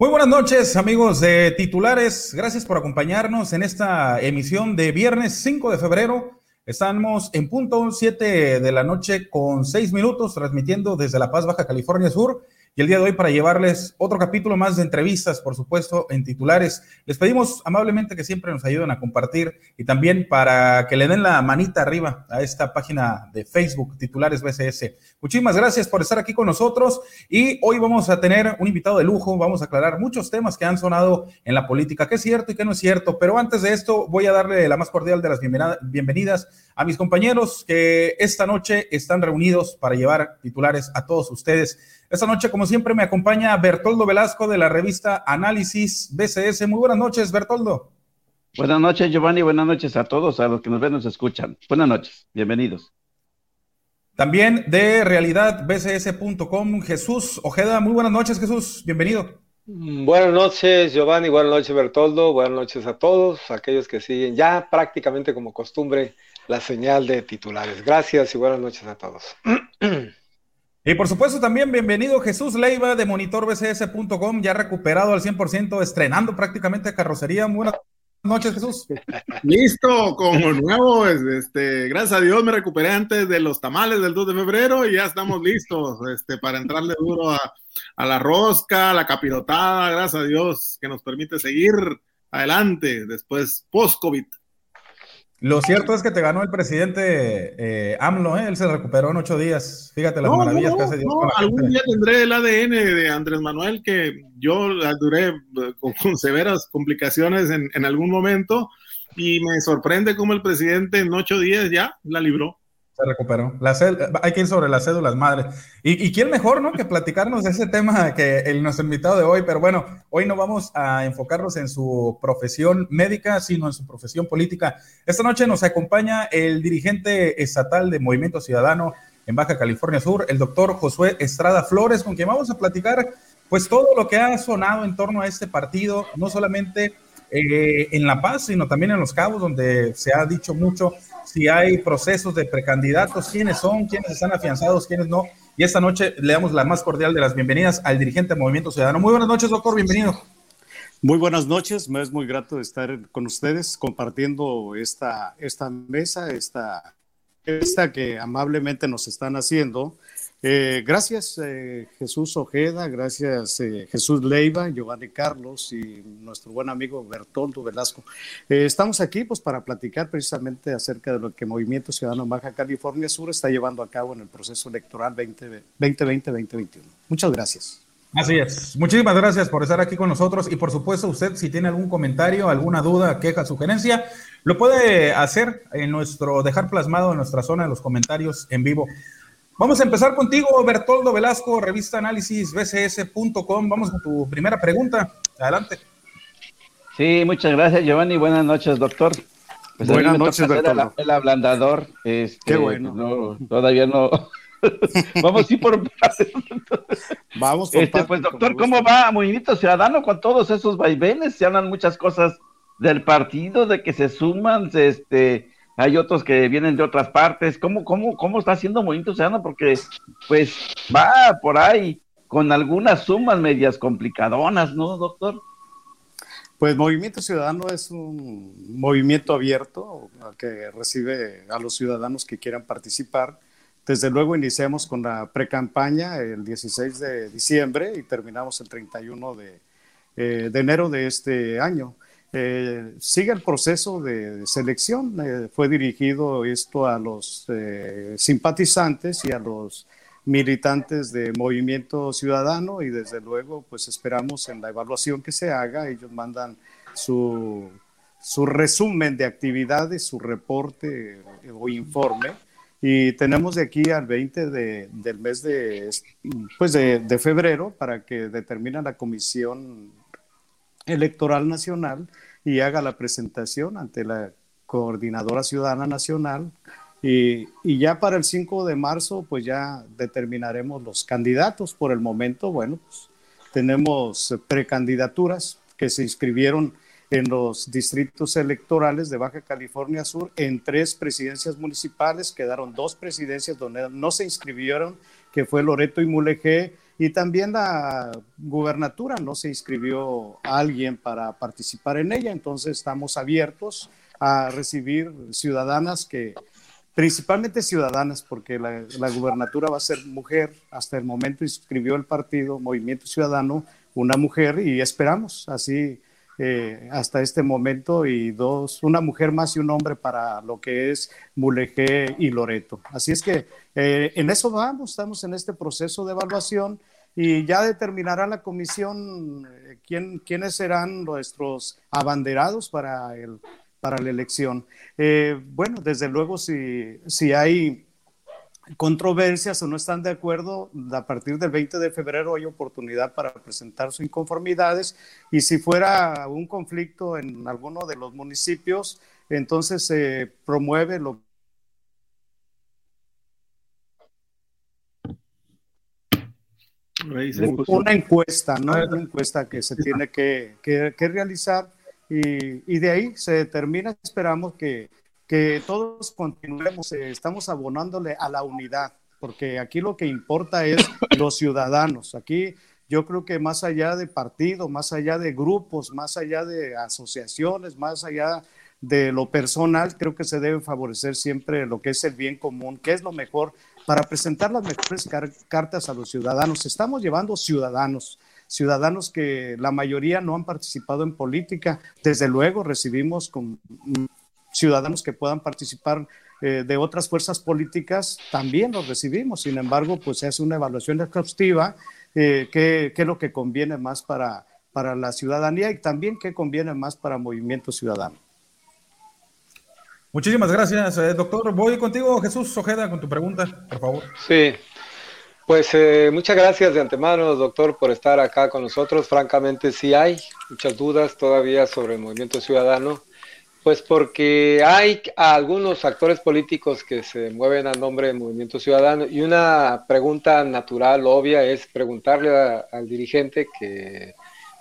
Muy buenas noches, amigos de titulares. Gracias por acompañarnos en esta emisión de viernes 5 de febrero. Estamos en punto 7 de la noche con 6 minutos, transmitiendo desde La Paz, Baja California Sur y el día de hoy para llevarles otro capítulo más de entrevistas, por supuesto, en titulares. Les pedimos amablemente que siempre nos ayuden a compartir y también para que le den la manita arriba a esta página de Facebook, Titulares BCS. Muchísimas gracias por estar aquí con nosotros y hoy vamos a tener un invitado de lujo, vamos a aclarar muchos temas que han sonado en la política, qué es cierto y qué no es cierto, pero antes de esto voy a darle la más cordial de las bienvenidas a mis compañeros que esta noche están reunidos para llevar titulares a todos ustedes. Esta noche, como siempre, me acompaña Bertoldo Velasco de la revista Análisis BCS. Muy buenas noches, Bertoldo. Buenas noches, Giovanni. Buenas noches a todos, a los que nos ven, nos escuchan. Buenas noches, bienvenidos. También de realidadbcs.com, Jesús Ojeda. Muy buenas noches, Jesús. Bienvenido. Buenas noches, Giovanni. Buenas noches, Bertoldo. Buenas noches a todos, aquellos que siguen ya prácticamente como costumbre la señal de titulares. Gracias y buenas noches a todos. Y por supuesto también bienvenido Jesús Leiva de monitorbcs.com, ya recuperado al 100%, estrenando prácticamente carrocería. Buenas noches Jesús. Listo, como nuevo, este, gracias a Dios me recuperé antes de los tamales del 2 de febrero y ya estamos listos este, para entrarle duro a, a la rosca, a la capirotada, gracias a Dios que nos permite seguir adelante después post-COVID. Lo cierto es que te ganó el presidente eh, AMLO, ¿eh? él se recuperó en ocho días. Fíjate las maravillas que hace Dios. algún día tendré el ADN de Andrés Manuel que yo duré eh, con, severas complicaciones en, en, algún momento y me sorprende cómo el presidente en ocho días ya la libró recuperó. La hay que ir sobre las cédulas madre. Y, y, quién mejor, ¿no? Que platicarnos de ese tema que el, nuestro invitado de hoy. Pero bueno, hoy no vamos a enfocarnos en su profesión médica, sino en su profesión política. Esta noche nos acompaña el dirigente estatal de Movimiento Ciudadano en Baja California Sur, el doctor Josué Estrada Flores, con quien vamos a platicar pues todo lo que ha sonado en torno a este partido, no solamente eh, en La Paz, sino también en Los Cabos, donde se ha dicho mucho si hay procesos de precandidatos, quiénes son, quiénes están afianzados, quiénes no. Y esta noche le damos la más cordial de las bienvenidas al dirigente del Movimiento Ciudadano. Muy buenas noches, doctor, bienvenido. Muy buenas noches, me es muy grato estar con ustedes compartiendo esta, esta mesa, esta, esta que amablemente nos están haciendo eh, gracias eh, Jesús Ojeda, gracias eh, Jesús Leiva, Giovanni Carlos y nuestro buen amigo Bertoldo Velasco. estamos aquí pues para platicar precisamente acerca de lo que Movimiento Ciudadano Baja California Sur está llevando a cabo en el proceso electoral 2020-2021. Muchas gracias. Así es. Muchísimas gracias por estar aquí con nosotros y por supuesto usted si tiene algún comentario, alguna duda, queja, sugerencia, lo puede hacer en nuestro, dejar plasmado en nuestra zona de los comentarios en vivo. Vamos a empezar contigo, Bertoldo Velasco, revista análisis bcs.com. Vamos con tu primera pregunta. Adelante. Sí, muchas gracias, Giovanni. Buenas noches, doctor. Pues Buenas noches, Bertoldo. El, ablandador. Este, Qué bueno. todavía no. Vamos a ir por Vamos por este, Pues, doctor, ¿cómo va Movimiento Ciudadano con todos esos vaivenes? Se hablan muchas cosas del partido, de que se suman, este, hay otros que vienen de otras partes. ¿Cómo, cómo, cómo está haciendo Movimiento Ciudadano? Porque pues va por ahí con algunas sumas medias complicadonas, ¿no, doctor? Pues Movimiento Ciudadano es un movimiento abierto que recibe a los ciudadanos que quieran participar. Desde luego iniciamos con la pre-campaña el 16 de diciembre y terminamos el 31 de, eh, de enero de este año. Eh, sigue el proceso de, selección. Eh, fue dirigido esto a los eh, simpatizantes y a los militantes de Movimiento Ciudadano y desde luego pues esperamos en la evaluación que se haga, ellos mandan su, su resumen de actividades, su reporte o informe y tenemos de aquí al 20 de, del mes de, pues de, de febrero para que determine la comisión Electoral Nacional y haga la presentación ante la Coordinadora Ciudadana Nacional. Y, ya para el 5 de marzo, pues ya determinaremos los candidatos. Por el momento, bueno, pues tenemos precandidaturas que se inscribieron en los distritos electorales de Baja California Sur en tres presidencias municipales. Quedaron dos presidencias donde no se inscribieron, que fue Loreto y Mulegé Y también la gubernatura no se inscribió a alguien para participar en ella, entonces estamos abiertos a recibir ciudadanas que, principalmente ciudadanas, porque la, gubernatura va a ser mujer. Hasta el momento inscribió el partido Movimiento Ciudadano una mujer y esperamos así eh, hasta este momento y dos, una mujer más y un hombre para lo que es Mulegé y Loreto. Así es que eh, en eso vamos, estamos en este proceso de evaluación y ya determinará la comisión eh, quién, quiénes serán nuestros abanderados para, el, para la elección. bueno, desde luego si, si hay controversias o no están de acuerdo, a partir del 20 de febrero hay oportunidad para presentar sus inconformidades y si fuera un conflicto en alguno de los municipios, entonces se promueve lo una encuesta, ¿no? Una encuesta que se tiene que, que, realizar y, y, de ahí se determina, esperamos que que todos continuemos, eh, estamos abonándole a la unidad, porque aquí lo que importa es los ciudadanos. Aquí yo creo que más allá de partido, más allá de grupos, más allá de asociaciones, más allá de lo personal, creo que se debe favorecer siempre lo que es el bien común, que es lo mejor para presentar las mejores cartas a los ciudadanos. Estamos llevando ciudadanos, ciudadanos que la mayoría no han participado en política. Desde luego recibimos con ciudadanos que puedan participar eh, de otras fuerzas políticas, también los recibimos. Sin embargo, pues se hace una evaluación exhaustiva, eh, qué, es lo que conviene más para, para la ciudadanía y también qué conviene más para Movimiento Ciudadano. Muchísimas gracias, eh, doctor. Voy contigo, Jesús Ojeda, con tu pregunta, por favor. Sí, pues muchas gracias de antemano, doctor, por estar acá con nosotros. Francamente, sí hay muchas dudas todavía sobre el movimiento ciudadano. Pues porque hay algunos actores políticos que se mueven a nombre del Movimiento Ciudadano y una pregunta natural, obvia, es preguntarle al dirigente que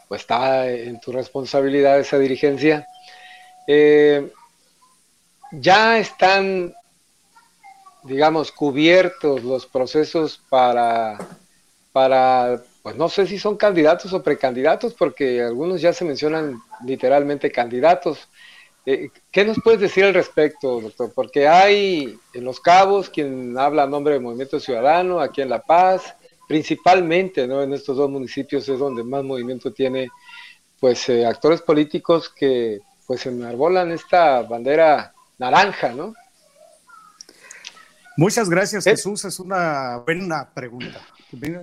pues, está en tu responsabilidad esa dirigencia. Eh, ya están, digamos, cubiertos los procesos para, para, pues no sé si son candidatos o precandidatos, porque algunos ya se mencionan literalmente candidatos eh, ¿Qué nos puedes decir al respecto, doctor? Porque hay en Los Cabos quien habla a nombre del Movimiento Ciudadano, aquí en La Paz, principalmente ¿no? en estos dos municipios es donde más movimiento tiene pues eh, actores políticos que pues enarbolan esta bandera naranja, ¿no? Muchas gracias, Jesús. Es una buena pregunta.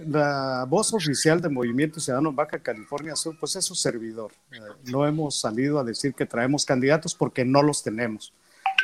La voz oficial del Movimiento Ciudadano Baja California Sur, pues es su servidor. Eh, no hemos salido a decir que traemos candidatos porque no los tenemos.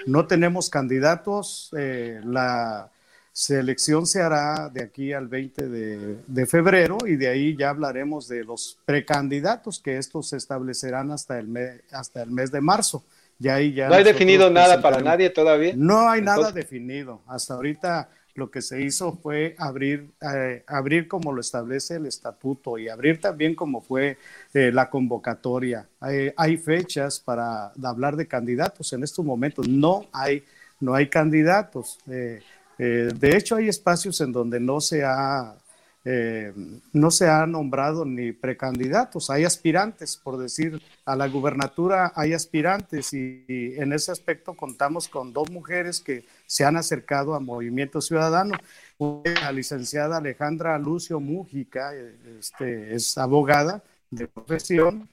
No tenemos candidatos. Eh, la selección se hará de aquí al 20 de, febrero y de ahí ya hablaremos de los precandidatos que estos se establecerán hasta el, mes, hasta el mes de marzo. Ya ahí ya no hay definido nada para nadie todavía. No hay nada definido. Hasta ahorita lo que se hizo fue abrir, eh, abrir como lo establece el estatuto y abrir también como fue eh, la convocatoria. hay fechas para hablar de candidatos. En estos momentos no hay, no hay candidatos. Eh, de hecho, hay espacios en donde no se ha eh, no se ha nombrado ni precandidatos, hay aspirantes, por decir, a la gubernatura hay aspirantes y, en ese aspecto contamos con dos mujeres que se han acercado a Movimiento Ciudadano. La licenciada Alejandra Lucio Mújica, este, es abogada de profesión,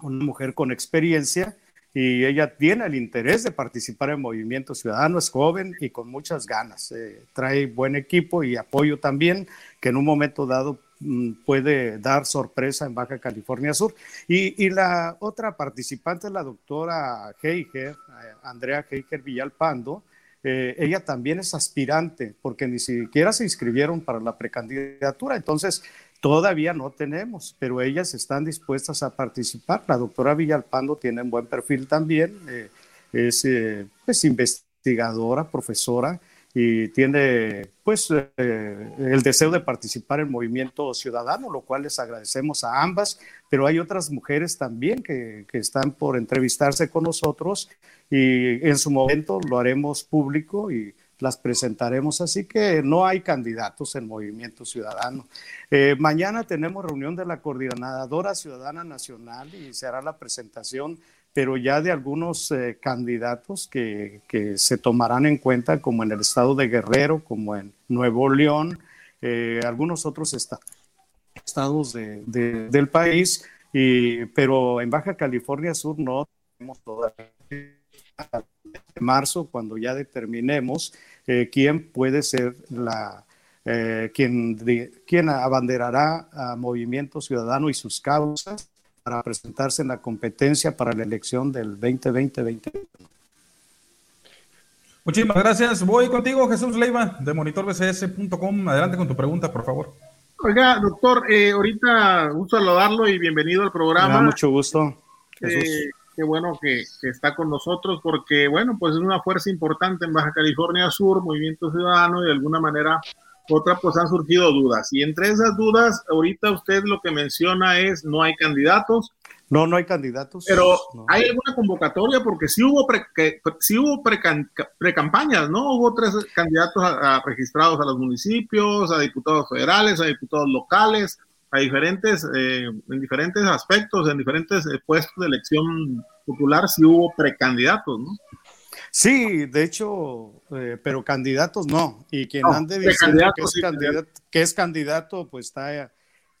una mujer con experiencia y ella tiene el interés de participar en Movimiento Ciudadano, es joven y con muchas ganas. Eh, trae buen equipo y apoyo también, que en un momento dado mm, puede dar sorpresa en Baja California Sur. Y, la otra participante es la doctora Heiger, eh, Andrea Heiger Villalpando. Eh, ella también es aspirante porque ni siquiera se inscribieron para la precandidatura. Entonces, Todavía no tenemos, pero ellas están dispuestas a participar. La doctora Villalpando tiene un buen perfil también, eh, es eh, pues, investigadora, profesora y tiene pues eh, el deseo de participar en movimiento ciudadano, lo cual les agradecemos a ambas, pero hay otras mujeres también que, que están por entrevistarse con nosotros y en su momento lo haremos público y las presentaremos. Así que no hay candidatos en Movimiento Ciudadano. Eh, mañana tenemos reunión de la Coordinadora Ciudadana Nacional y se hará la presentación, pero ya de algunos eh, candidatos que, que, se tomarán en cuenta, como en el estado de Guerrero, como en Nuevo León, eh, algunos otros estados de, del país, pero en Baja California Sur no tenemos todavía marzo, cuando ya determinemos eh, quién puede ser la, eh, quien, quien abanderará a Movimiento Ciudadano y sus causas para presentarse en la competencia para la elección del 2020-2021. Muchísimas gracias. Voy contigo, Jesús Leiva, de monitorbcs.com. Adelante con tu pregunta, por favor. Oiga, doctor, eh, ahorita gusto saludarlo y bienvenido al programa. mucho gusto. Jesús. Qué bueno que, está con nosotros porque, bueno, pues es una fuerza importante en Baja California Sur, Movimiento Ciudadano, y de alguna manera otra, pues han surgido dudas. Y entre esas dudas, ahorita usted lo que menciona es no hay candidatos. No, no hay candidatos. Pero hay alguna convocatoria porque sí hubo pre, que, sí hubo pre-campañas, ¿no? Hubo tres candidatos registrados a los municipios, a diputados federales, a diputados locales a diferentes, eh, en diferentes aspectos, en diferentes eh, puestos de elección popular, si hubo precandidatos, ¿no? Sí, de hecho, eh, pero candidatos no. Y quien ande diciendo que es, candidato, que es candidato, pues está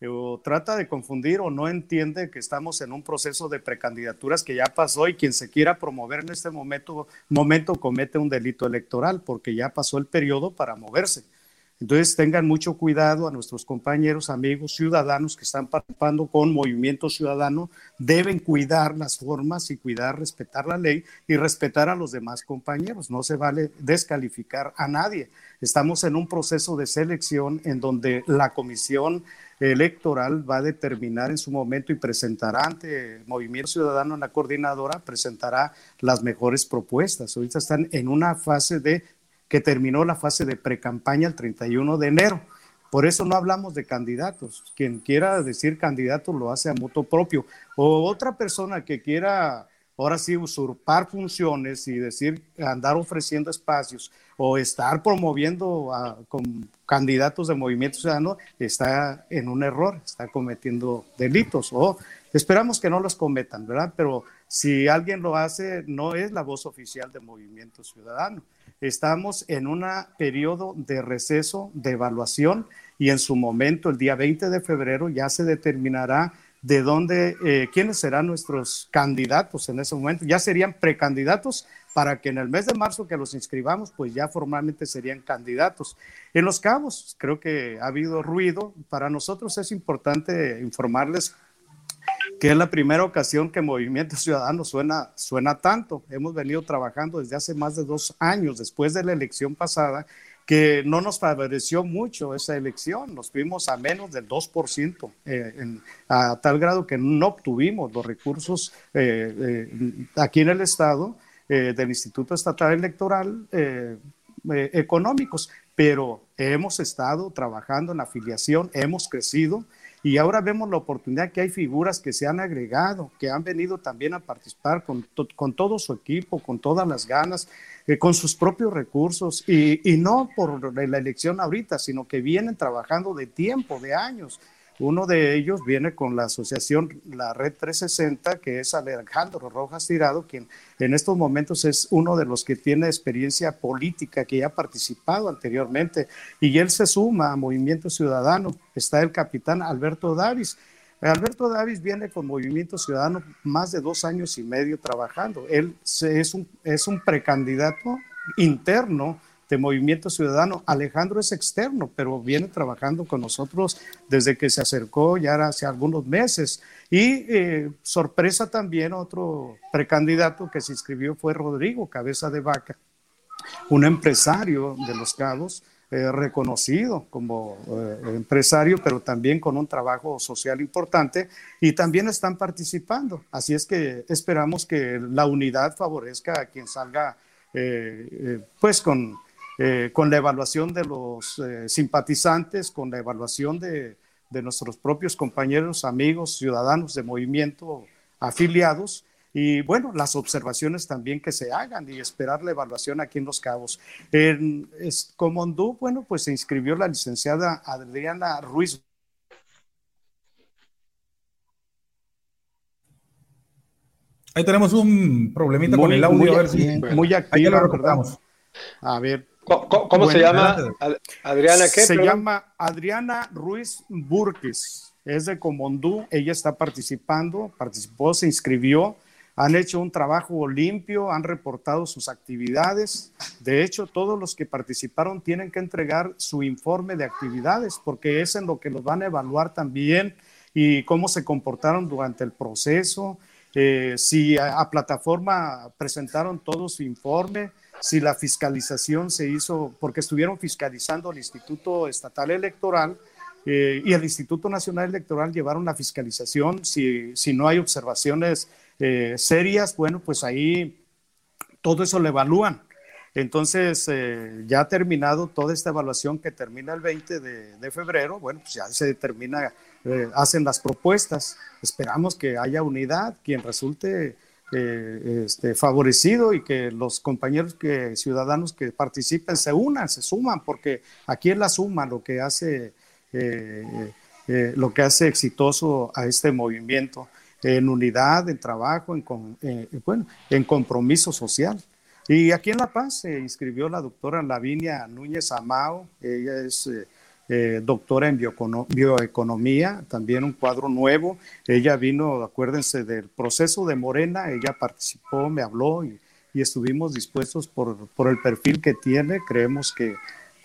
o trata de confundir o no entiende que estamos en un proceso de precandidaturas que ya pasó y quien se quiera promover en este momento, momento comete un delito electoral porque ya pasó el periodo para moverse. Entonces tengan mucho cuidado a nuestros compañeros, amigos, ciudadanos que están participando con Movimiento Ciudadano, deben cuidar las formas y cuidar, respetar la ley y respetar a los demás compañeros. No se vale descalificar a nadie. Estamos en un proceso de selección en donde la comisión electoral va a determinar en su momento y presentará ante Movimiento Ciudadano la coordinadora, presentará las mejores propuestas. Ahorita están en una fase de que terminó la fase de precampaña el 31 de enero. Por eso no hablamos de candidatos. Quien quiera decir candidato lo hace a moto propio. O otra persona que quiera ahora sí usurpar funciones y decir andar ofreciendo espacios o estar promoviendo con candidatos de Movimiento Ciudadano está en un error, está cometiendo delitos o esperamos que no los cometan, ¿verdad? Pero si alguien lo hace, no es la voz oficial de Movimiento Ciudadano. Estamos en un periodo de receso, de evaluación, y en su momento, el día 20 de febrero, ya se determinará de dónde, eh, quiénes serán nuestros candidatos en ese momento. Ya serían precandidatos para que en el mes de marzo que los inscribamos, pues ya formalmente serían candidatos. En Los Cabos, creo que ha habido ruido. Para nosotros es importante informarles que es la primera ocasión que Movimiento Ciudadano suena, suena tanto. Hemos venido trabajando desde hace más de dos años, después de la elección pasada, que no nos favoreció mucho esa elección. Nos fuimos a menos del 2%, eh, a tal grado que no obtuvimos los recursos eh, eh, aquí en el Estado del Instituto Estatal Electoral económicos, pero hemos estado trabajando en afiliación, hemos crecido y ahora vemos la oportunidad que hay figuras que se han agregado, que han venido también a participar con, con todo su equipo, con todas las ganas, eh, con sus propios recursos, y, y no por la elección ahorita, sino que vienen trabajando de tiempo, de años. Uno de ellos viene con la asociación La Red 360, que es Alejandro Rojas Tirado, quien en estos momentos es uno de los que tiene experiencia política, que ya ha participado anteriormente, y él se suma a Movimiento Ciudadano. Está el capitán Alberto Davis. Alberto Davis viene con Movimiento Ciudadano más de dos años y medio trabajando. Él es un, es un precandidato interno de Movimiento Ciudadano. Alejandro es externo, pero viene trabajando con nosotros desde que se acercó ya hace algunos meses. Y eh, sorpresa también, otro precandidato que se inscribió fue Rodrigo Cabeza de Vaca, un empresario de Los Cabos. Eh, reconocido como eh, empresario, pero también con un trabajo social importante y también están participando. Así es que esperamos que la unidad favorezca a quien salga pues con eh, con la evaluación de los eh, simpatizantes, con la evaluación de, nuestros propios compañeros, amigos, ciudadanos de movimiento afiliados y bueno, las observaciones también que se hagan y esperar la evaluación aquí en Los Cabos. En Comondú, bueno, pues se inscribió la licenciada Adriana Ruiz. Ahí tenemos un problemita con el audio, muy, a ver si muy activa, lo recordamos. A ver. ¿Cómo, se llama? Adriana, ¿qué? Se llama Adriana Ruiz Burques. Es de Comondú. Ella está participando, participó, se inscribió han hecho un trabajo limpio, han reportado sus actividades. De hecho, todos los que participaron tienen que entregar su informe de actividades porque es en lo que los van a evaluar también y cómo se comportaron durante el proceso, eh, si a, plataforma presentaron todo su informe, si la fiscalización se hizo, porque estuvieron fiscalizando el Instituto Estatal Electoral eh, y el Instituto Nacional Electoral llevaron la fiscalización, si, no hay observaciones eh, serias, bueno, pues ahí todo eso lo evalúan. Entonces, eh, ya ha terminado toda esta evaluación que termina el 20 de, febrero, bueno, pues ya se determina, hacen las propuestas. Esperamos que haya unidad, quien resulte este, favorecido y que los compañeros que, ciudadanos que participen se unan, se suman, porque aquí es la suma lo que hace, lo que hace exitoso a este movimiento en unidad, en trabajo, en, eh, bueno, en compromiso social. Y aquí en La Paz se inscribió la doctora Lavinia Núñez Amao, ella es eh, eh, doctora en bioeconomía, también un cuadro nuevo. Ella vino, acuérdense del proceso de Morena, ella participó, me habló y, y estuvimos dispuestos por, por, el perfil que tiene, creemos que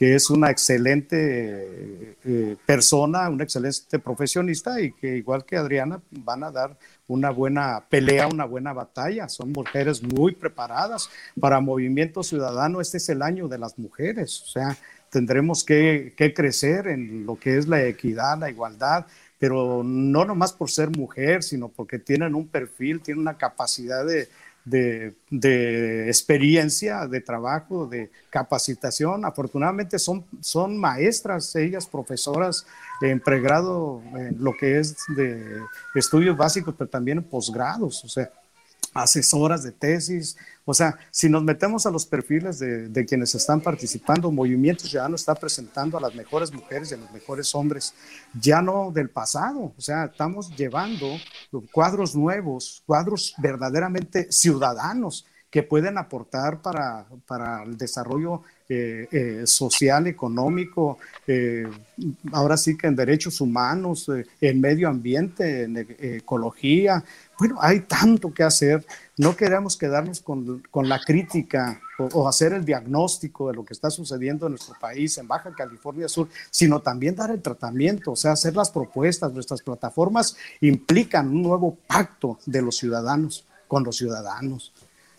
que es una excelente eh, persona, una excelente profesionista y que igual que Adriana van a dar una buena pelea, una buena batalla. Son mujeres muy preparadas para Movimiento Ciudadano. Este es el año de las mujeres, o sea, tendremos que, que crecer en lo que es la equidad, la igualdad, pero no nomás por ser mujer, sino porque tienen un perfil, tienen una capacidad de, de, experiencia, de trabajo, de capacitación. Afortunadamente son, son maestras, ellas profesoras en pregrado, en lo que es de estudios básicos, pero también en posgrados. O sea, asesoras de tesis. O sea, si nos metemos a los perfiles de, quienes están participando, Movimiento Ciudadano está presentando a las mejores mujeres y a los mejores hombres, ya no del pasado. O sea, estamos llevando cuadros nuevos, cuadros verdaderamente ciudadanos que pueden aportar para, para el desarrollo eh, eh, social, económico, eh, ahora sí que en derechos humanos, en medio ambiente, en ecología. Bueno, hay tanto que hacer. No queremos quedarnos con, con la crítica o, o, hacer el diagnóstico de lo que está sucediendo en nuestro país, en Baja California Sur, sino también dar el tratamiento, o sea, hacer las propuestas. Nuestras plataformas implican un nuevo pacto de los ciudadanos con los ciudadanos.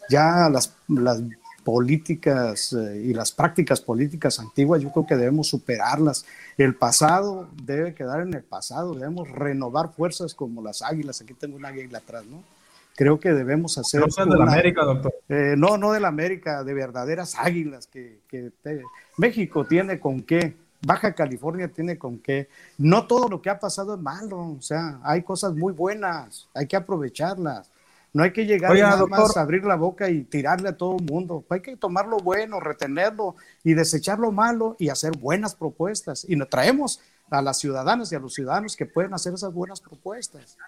Ya las, las políticas eh, y las prácticas políticas antiguas, yo creo que debemos superarlas. El pasado debe quedar en el pasado, debemos renovar fuerzas como las águilas. Aquí tengo una águila atrás, ¿no? Creo que debemos hacer. No de la América, doctor. Eh, no, no de la América, de verdaderas águilas que, que México tiene con qué. Baja California tiene con qué. No todo lo que ha pasado es malo, o sea, hay cosas muy buenas, hay que aprovecharlas. No hay que llegar nada más a abrir la boca y tirarle a todo el mundo. Hay que tomar lo bueno, retenerlo y desechar lo malo y hacer buenas propuestas. Y nos traemos a las ciudadanas y a los ciudadanos que pueden hacer esas buenas propuestas.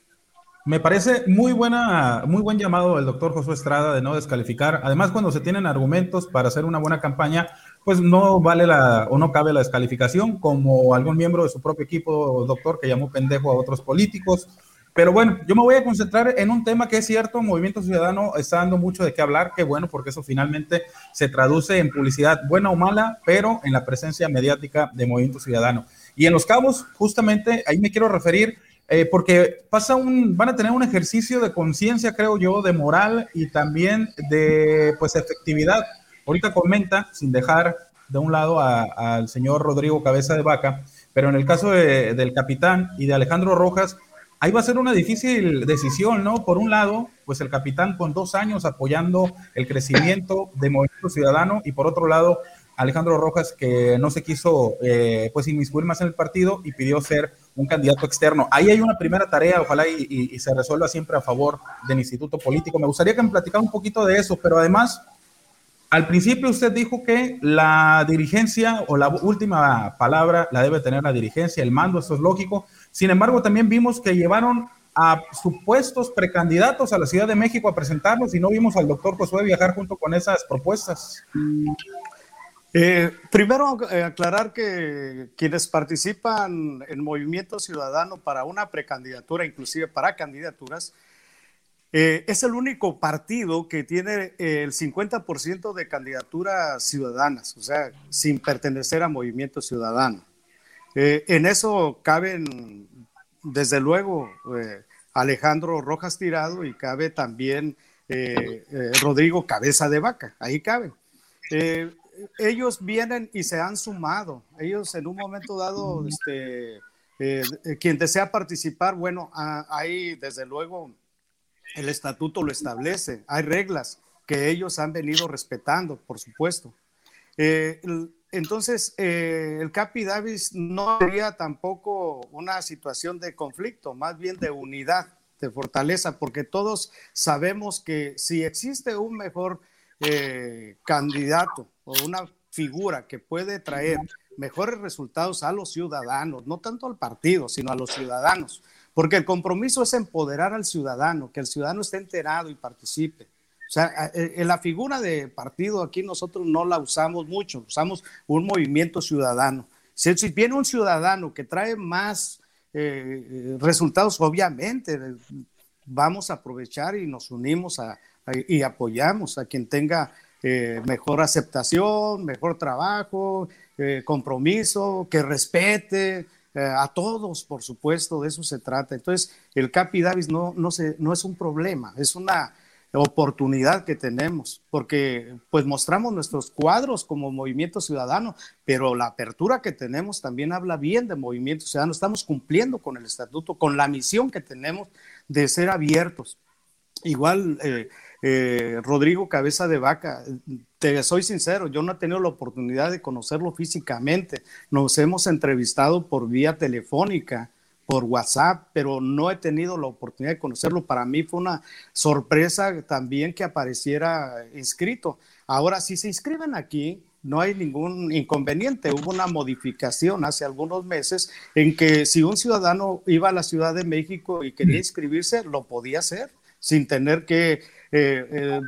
Me parece muy buena, muy buen llamado el doctor Josué Estrada de no descalificar. Además, cuando se tienen argumentos para hacer una buena campaña, pues no vale la o no cabe la descalificación, como algún miembro de su propio equipo, doctor, que llamó pendejo a otros políticos pero bueno, yo me voy a concentrar en un tema que es cierto, Movimiento Ciudadano está dando mucho de qué hablar, qué bueno, porque eso finalmente se traduce en publicidad buena o mala, pero en la presencia mediática de Movimiento Ciudadano. Y en Los Cabos, justamente, ahí me quiero referir, eh, porque pasa un, van a tener un ejercicio de conciencia, creo yo, de moral y también de, pues, efectividad. Ahorita comenta, sin dejar de un lado al señor Rodrigo Cabeza de Vaca, pero en el caso del capitán y de Alejandro Rojas, ahí va a ser una difícil decisión, ¿no? Por un lado, pues el capitán con dos años apoyando el crecimiento de Movimiento Ciudadano y por otro lado, Alejandro Rojas que no se quiso eh, pues inmiscuir más en el partido y pidió ser un candidato externo. Ahí hay una primera tarea, ojalá y, se resuelva siempre a favor del instituto político. Me gustaría que me platicara un poquito de eso, pero además, al principio usted dijo que la dirigencia o la última palabra la debe tener la dirigencia, el mando, eso es lógico. Sin embargo, también vimos que llevaron a supuestos precandidatos a la Ciudad de México a presentarlos y no vimos al doctor Josué viajar junto con esas propuestas. Eh, primero, eh, aclarar que quienes participan en Movimiento Ciudadano para una precandidatura, inclusive para candidaturas, eh, es el único partido que tiene el 50% de candidaturas ciudadanas, o sea, sin pertenecer a Movimiento Ciudadano. En eso caben desde luego, eh, Alejandro Rojas Tirado y cabe también eh, eh, Rodrigo Cabeza de Vaca, ahí cabe. ellos vienen y se han sumado. Ellos en un momento dado, este, quien desea participar, bueno, ahí desde luego el estatuto lo establece, hay reglas que ellos han venido respetando, por supuesto. Entonces, eh, el Capi Davis no sería tampoco una situación de conflicto, más bien de unidad, de fortaleza, porque todos sabemos que si existe un mejor eh, candidato o una figura que puede traer mejores resultados a los ciudadanos, no tanto al partido, sino a los ciudadanos, porque el compromiso es empoderar al ciudadano, que el ciudadano esté enterado y participe. O sea, eh, la figura de partido aquí nosotros no la usamos mucho, usamos un movimiento ciudadano. Si, viene un ciudadano que trae más eh, resultados, obviamente vamos a aprovechar y nos unimos y apoyamos a quien tenga eh, mejor aceptación, mejor trabajo, compromiso, que respete, a todos, por supuesto, de eso se trata. Entonces, el Capi Davis no, no, se, no es un problema, es una, oportunidad que tenemos, porque pues mostramos nuestros cuadros como movimiento ciudadano, pero la apertura que tenemos también habla bien de movimiento ciudadano. Estamos cumpliendo con el estatuto, con la misión que tenemos de ser abiertos. Igual, eh, eh, Rodrigo Cabeza de Vaca, te soy sincero, yo no he tenido la oportunidad de conocerlo físicamente. Nos hemos entrevistado por vía telefónica por WhatsApp, pero no he tenido la oportunidad de conocerlo. Para mí fue una sorpresa también que apareciera inscrito. Ahora, si se inscriben aquí, no hay ningún inconveniente. Hubo una modificación hace algunos meses en que si un ciudadano iba a la Ciudad de México y quería inscribirse, lo podía hacer sin tener que eh, eh,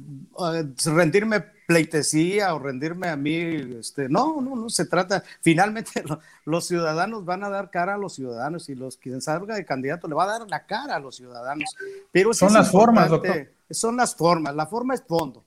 rendirme pleitesía o rendirme a mí, este, no, no, no se trata, finalmente los ciudadanos van a dar cara a los ciudadanos y los quien salga de candidato le va a dar la cara a los ciudadanos. Pero son las formas, doctor. Son las formas, la forma es fondo.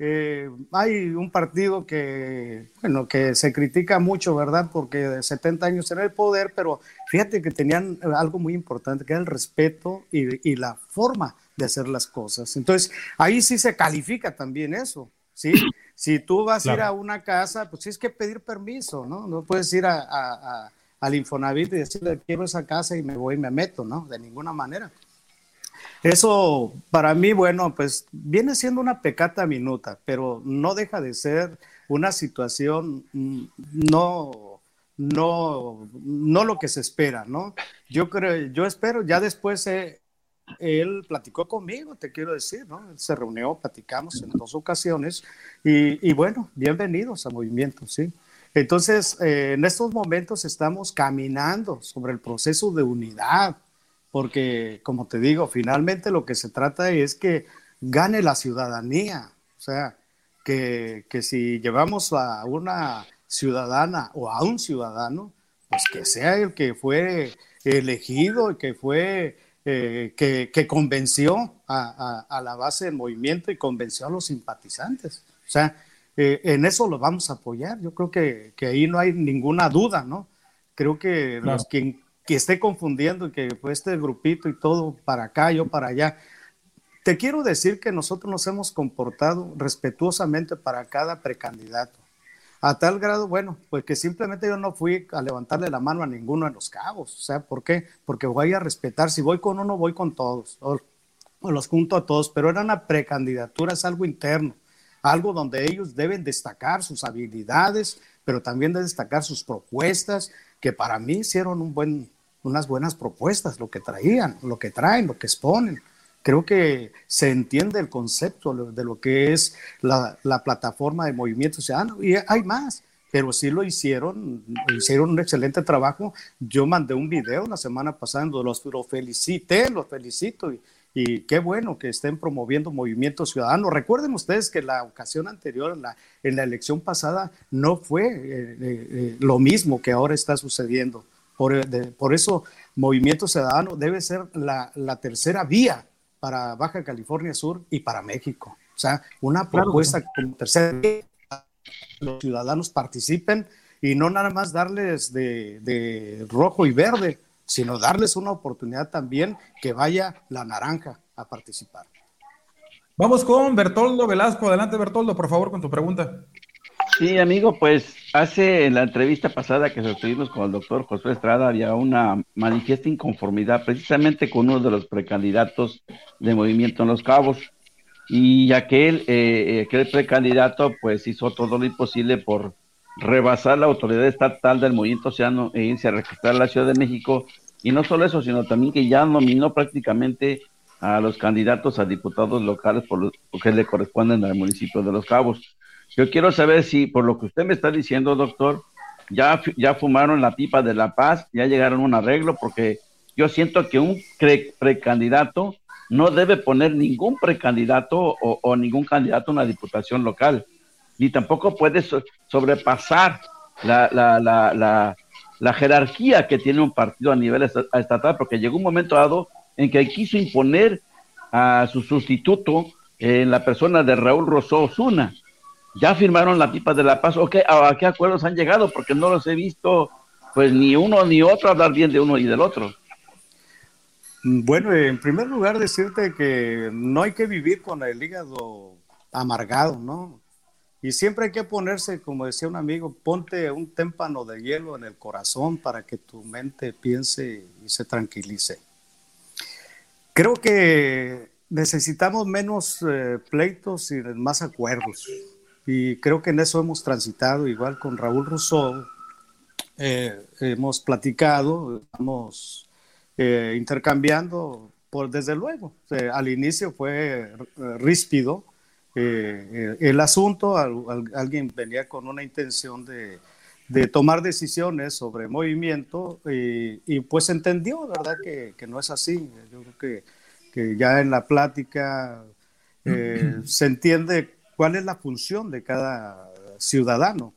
Eh, hay un partido que, bueno, que se critica mucho, ¿verdad? Porque de 70 años en el poder, pero fíjate que tenían algo muy importante, que era el respeto y, y la forma de hacer las cosas. Entonces, ahí sí se califica también eso, ¿sí? Si tú vas a ir a una casa, pues tienes que pedir permiso, ¿no? No puedes ir a, al Infonavit y decirle, quiero esa casa y me voy y me meto, ¿no? De ninguna manera. Eso, para mí, bueno, pues viene siendo una pecata minuta, pero no deja de ser una situación mm, no, no, no lo que se espera, ¿no? Yo creo, yo espero, ya después he, él platicó conmigo, te quiero decir, ¿no? se reunió, platicamos en dos ocasiones y, bueno, bienvenidos a Movimiento, ¿sí? Entonces, eh, en estos momentos estamos caminando sobre el proceso de unidad, porque, como te digo, finalmente lo que se trata es que gane la ciudadanía, o sea, que, que si llevamos a una ciudadana o a un ciudadano, pues que sea el que fue elegido y que fue eh, que, convenció a, la base del movimiento y convenció a los simpatizantes. O sea, eh, en eso lo vamos a apoyar. Yo creo que, ahí no hay ninguna duda, ¿no? Creo que los quien que esté confundiendo que fue este grupito y todo para acá, yo para allá. Te quiero decir que nosotros nos hemos comportado respetuosamente para cada precandidato a tal grado, bueno, pues que simplemente yo no fui a levantarle la mano a ninguno de los cabos. O sea, ¿por qué? Porque voy a respetar, si voy con uno, voy con todos, o, los junto a todos, pero era una precandidatura, es algo interno, algo donde ellos deben destacar sus habilidades, pero también de destacar sus propuestas, que para mí hicieron un buen, unas buenas propuestas, lo que traían, lo que traen, lo que exponen. Creo que se entiende el concepto de lo que es la, plataforma de movimiento ciudadano y hay más, pero sí lo hicieron, hicieron un excelente trabajo. Yo mandé un video la semana pasada los lo felicité, los felicito y, qué bueno que estén promoviendo movimiento ciudadano. Recuerden ustedes que la ocasión anterior, en la, en elección pasada, no fue eh, eh, eh, lo mismo que ahora está sucediendo. Por, eso, Movimiento Ciudadano debe ser la, tercera vía para Baja California Sur y para México. O sea, una propuesta como tercera vía, los ciudadanos participen y no nada más darles de, de rojo y verde, sino darles una oportunidad también que vaya la naranja a participar. Vamos con Bertoldo Velasco. Adelante, Bertoldo, por favor, con tu pregunta. Sí, amigo, pues hace la entrevista pasada que sostuvimos con el doctor José Estrada había una manifiesta inconformidad precisamente con uno de los precandidatos de Movimiento en los Cabos y aquel, eh, aquel precandidato pues hizo todo lo imposible por rebasar la autoridad estatal del movimiento oceano e irse a registrar la Ciudad de México. Y no solo eso, sino también que ya nominó prácticamente a los candidatos a diputados locales por lo que le corresponden al municipio de Los Cabos. Yo quiero saber si, por lo que usted me está diciendo, doctor, ya, ya fumaron la pipa de la paz, ya llegaron a un arreglo, porque yo siento que un precandidato no debe poner ningún precandidato o, ningún candidato a una diputación local ni tampoco puede sobrepasar la, la, la, la, jerarquía que tiene un partido a nivel estatal, porque llegó un momento dado en que quiso imponer a su sustituto en la persona de Raúl Rosó Osuna. Ya firmaron la pipa de la paz, ¿o ¿A qué acuerdos han llegado? Porque no los he visto, pues ni uno ni otro hablar bien de uno y del otro. Bueno, en primer lugar decirte que no hay que vivir con el hígado amargado, ¿no? Y siempre hay que ponerse, como decía un amigo, ponte un témpano de hielo en el corazón para que tu mente piense y se tranquilice. Creo que necesitamos menos eh, pleitos y más acuerdos. Y creo que en eso hemos transitado, igual con Raúl Rousseau, eh, hemos platicado, estamos eh, intercambiando, por desde luego. al inicio fue ríspido, eh, eh, el asunto, alguien venía con una intención de, tomar decisiones sobre movimiento y, pues entendió, ¿verdad? Que, no es así. Yo creo que, ya en la plática eh, se entiende cuál es la función de cada ciudadano.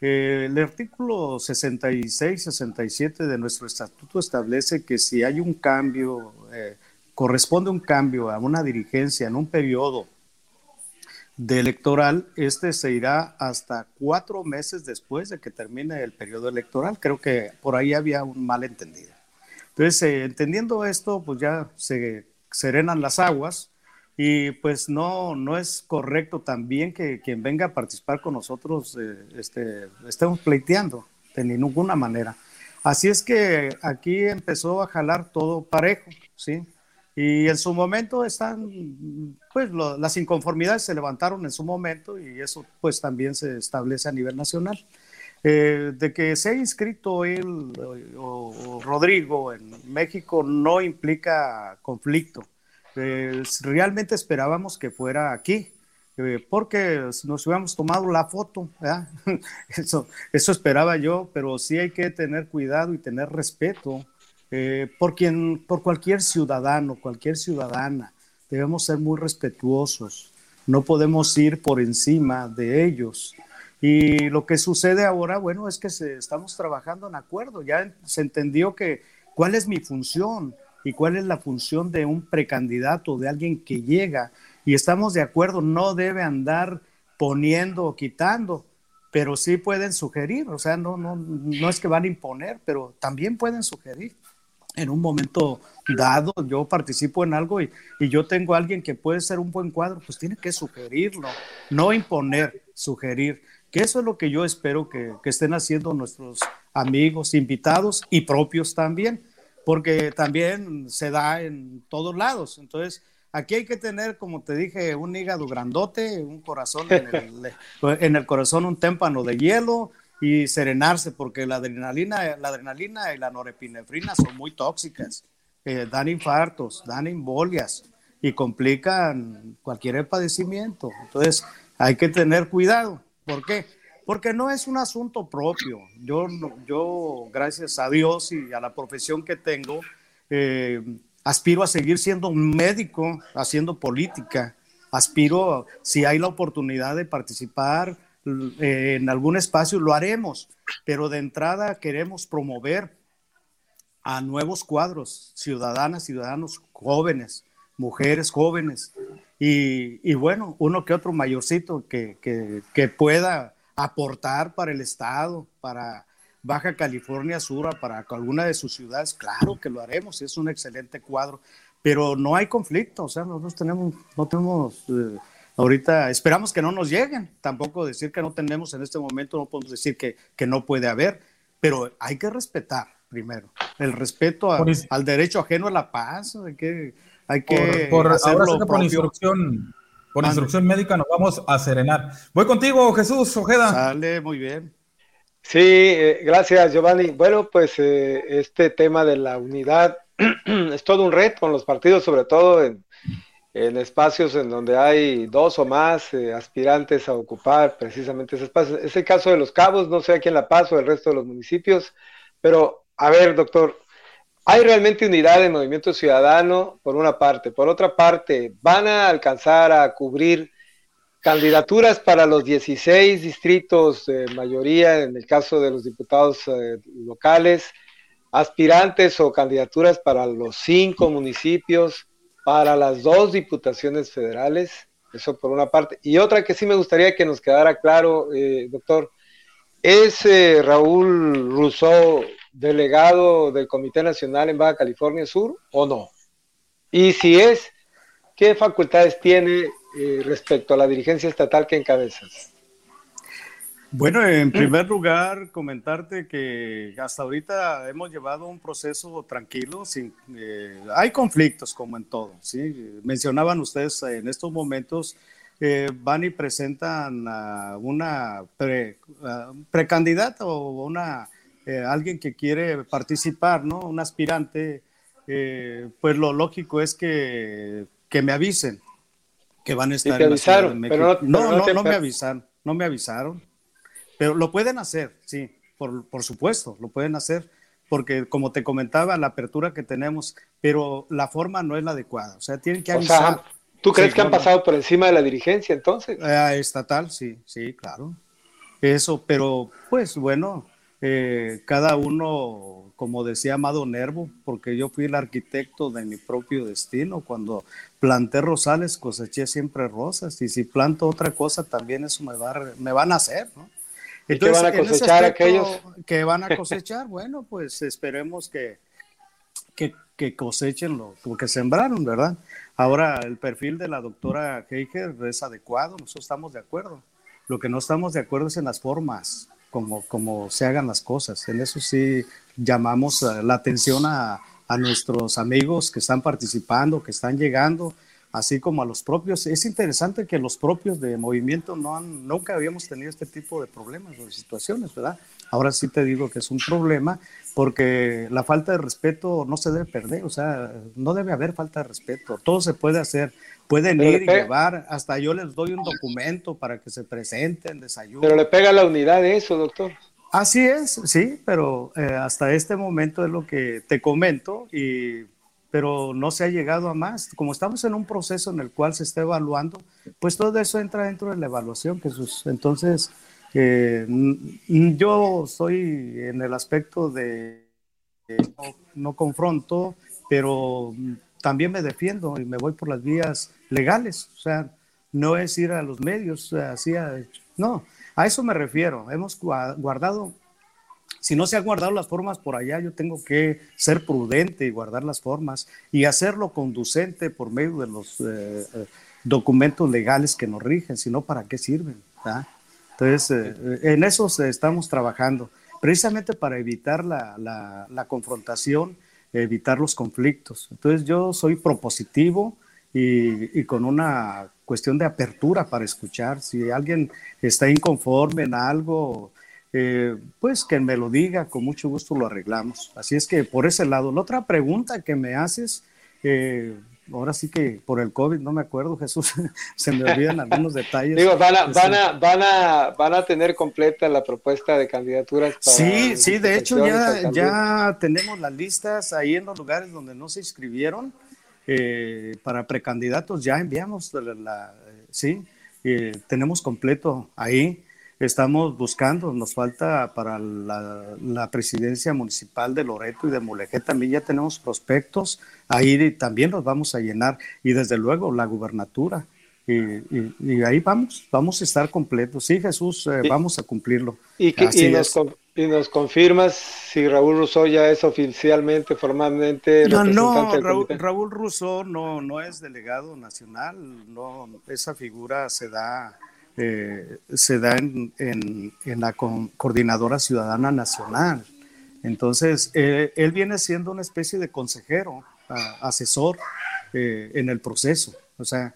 el artículo 66-67 de nuestro estatuto establece que si hay un cambio, corresponde un cambio a una dirigencia en un periodo de electoral, este se irá hasta cuatro meses después de que termine el periodo electoral. Creo que por ahí había un malentendido. Entonces, eh, entendiendo esto, pues ya se serenan las aguas y pues no, no es correcto también que quien venga a participar con nosotros eh, este, estemos pleiteando de ninguna manera. Así es que aquí empezó a jalar todo parejo, ¿sí? Y en su momento están, pues las inconformidades se levantaron en su momento y eso pues también se establece a nivel nacional. Eh, de que se ha inscrito él o, Rodrigo en México no implica conflicto. Eh, realmente esperábamos que fuera aquí, eh, porque nos hubiéramos tomado la foto, eso, eso esperaba yo, pero sí hay que tener cuidado y tener respeto eh, por, quien, por cualquier ciudadano, cualquier ciudadana. Debemos ser muy respetuosos, no podemos ir por encima de ellos. Y lo que sucede ahora, bueno, es que se, estamos trabajando en acuerdo, ya se entendió que cuál es mi función y cuál es la función de un precandidato, de alguien que llega, y estamos de acuerdo, no debe andar poniendo o quitando, pero sí pueden sugerir, o sea, no, no, no es que van a imponer, pero también pueden sugerir. En un momento dado yo participo en algo y, yo tengo a alguien que puede ser un buen cuadro, pues tiene que sugerirlo, no imponer, sugerir. Que eso es lo que yo espero que, estén haciendo nuestros amigos, invitados y propios también, porque también se da en todos lados. Entonces, aquí hay que tener, como te dije, un hígado grandote, un corazón en el, corazón, un témpano de hielo y serenarse, porque la adrenalina, la adrenalina y la norepinefrina son muy tóxicas, eh, dan infartos, dan embolias y complican cualquier padecimiento. Entonces, hay que tener cuidado. ¿Por qué? Porque no es un asunto propio. Yo, yo gracias a Dios y a la profesión que tengo, eh, aspiro a seguir siendo un médico, haciendo política. Aspiro, si hay la oportunidad de participar eh, en algún espacio, lo haremos. Pero de entrada queremos promover a nuevos cuadros, ciudadanas, ciudadanos jóvenes, mujeres jóvenes, y, bueno, uno que otro mayorcito que, que, pueda aportar para el Estado, para Baja California Sur, para alguna de sus ciudades, claro que lo haremos, es un excelente cuadro, pero no hay conflicto, o sea, nosotros tenemos, no tenemos, eh, ahorita esperamos que no nos lleguen, tampoco decir que no tenemos en este momento, no podemos decir que, que no puede haber, pero hay que respetar primero, el respeto al derecho ajeno a la paz, hay que hay que por, por por instrucción médica nos vamos a serenar. Voy contigo, Jesús Ojeda. Sale muy bien. Sí, eh, gracias Giovanni. Bueno, pues eh, este tema de la unidad es todo un reto con los partidos, sobre todo en, espacios en donde hay dos o más eh, aspirantes a ocupar precisamente ese espacio. Es el caso de los cabos, no sé aquí en La Paz o el resto de los municipios, pero a ver, doctor, hay realmente unidad en Movimiento Ciudadano, por una parte. Por otra parte, van a alcanzar a cubrir candidaturas para los 16 distritos de mayoría, en el caso de los diputados eh, locales, aspirantes o candidaturas para los cinco municipios, para las dos diputaciones federales, eso por una parte. Y otra que sí me gustaría que nos quedara claro, eh, doctor, es eh, Raúl Rousseau delegado del Comité Nacional en Baja California Sur o no? Y si es, ¿qué facultades tiene eh, respecto a la dirigencia estatal que encabezas? Bueno, en primer lugar, comentarte que hasta ahorita hemos llevado un proceso tranquilo, sin, eh, hay conflictos como en todo, ¿sí? Mencionaban ustedes en estos momentos, eh, van y presentan una precandidata o una eh, alguien que quiere participar, ¿no? Un aspirante, eh, pues lo lógico es que, que, me avisen que van a estar. en avisaron, pero no, no, no, me avisaron, no me avisaron. Pero lo pueden hacer, sí, por, por supuesto, lo pueden hacer, porque como te comentaba, la apertura que tenemos, pero la forma no es la adecuada, o sea, tienen que avisar. ¿Tú crees que han pasado por encima de la dirigencia entonces? Eh, estatal, sí, sí, claro. Eso, pero pues bueno, eh, cada uno, como decía Amado Nervo, porque yo fui el arquitecto de mi propio destino. Cuando planté rosales, coseché siempre rosas, y si planto otra cosa, también eso me va, me van a hacer, ¿no? Entonces, van a cosechar aquellos? Que van a cosechar, bueno, pues esperemos que, que, que, cosechen lo, que sembraron, ¿verdad? Ahora, el perfil de la doctora Heiger es adecuado, nosotros estamos de acuerdo. Lo que no estamos de acuerdo es en las formas, como, se hagan las cosas. En eso sí llamamos eh, la atención a, nuestros amigos que están participando, que están llegando, así como a los propios. Es interesante que los propios de movimiento no han, nunca habíamos tenido este tipo de problemas o de situaciones, ¿verdad? Ahora sí te digo que es un problema porque la falta de respeto no se debe perder, o sea, no debe haber falta de respeto, todo se puede hacer, pueden ir y llevar, hasta yo les doy un documento para que se presenten, desayuno. Pero le pega la unidad de eso, doctor. Así es, sí, pero eh, hasta este momento es lo que te comento, y, pero no se ha llegado a más. Como estamos en un proceso en el cual se está evaluando, pues todo eso entra dentro de la evaluación, Jesús. Entonces, eh, yo soy en el aspecto de no confronto, pero también me defiendo y me voy por las vías legales. O sea, no es ir a los medios, así, no, a eso me refiero. Hemos guardado, si no se han guardado las formas por allá, yo tengo que ser prudente y guardar las formas y hacerlo conducente por medio de los eh, eh, documentos legales que nos rigen, si no, ¿para qué sirven? Entonces, eh, en eso estamos trabajando, precisamente para evitar la, la, confrontación evitar los conflictos. Entonces yo soy propositivo y, con una cuestión de apertura para escuchar. Si alguien está inconforme en algo, eh, pues que me lo diga, con mucho gusto lo arreglamos. Así es que por ese lado, la otra pregunta que me haces, eh, ahora sí que por el COVID, no me acuerdo, Jesús, se me olvidan algunos detalles. Digo, van a, van, a, van, a, van a tener completa la propuesta de candidaturas. sí, sí, de hecho ya, ya tenemos las listas ahí en los lugares donde no se inscribieron eh, para precandidatos, ya enviamos la, sí, tenemos completo ahí. Estamos buscando, nos falta para la, presidencia municipal de Loreto y de Mulegé, también ya tenemos prospectos, ahí también los vamos a llenar y desde luego la gubernatura. Y, ahí vamos, vamos a estar completos. Sí, Jesús, eh, vamos a cumplirlo. Y, nos, y, nos, confirmas si Raúl Rousseau ya es oficialmente, formalmente no, no, Raúl, Raúl Rousseau no, no es delegado nacional, no, esa figura se da eh, se da en, la Coordinadora Ciudadana Nacional. Entonces, eh, él viene siendo una especie de consejero, asesor eh, en el proceso. O sea,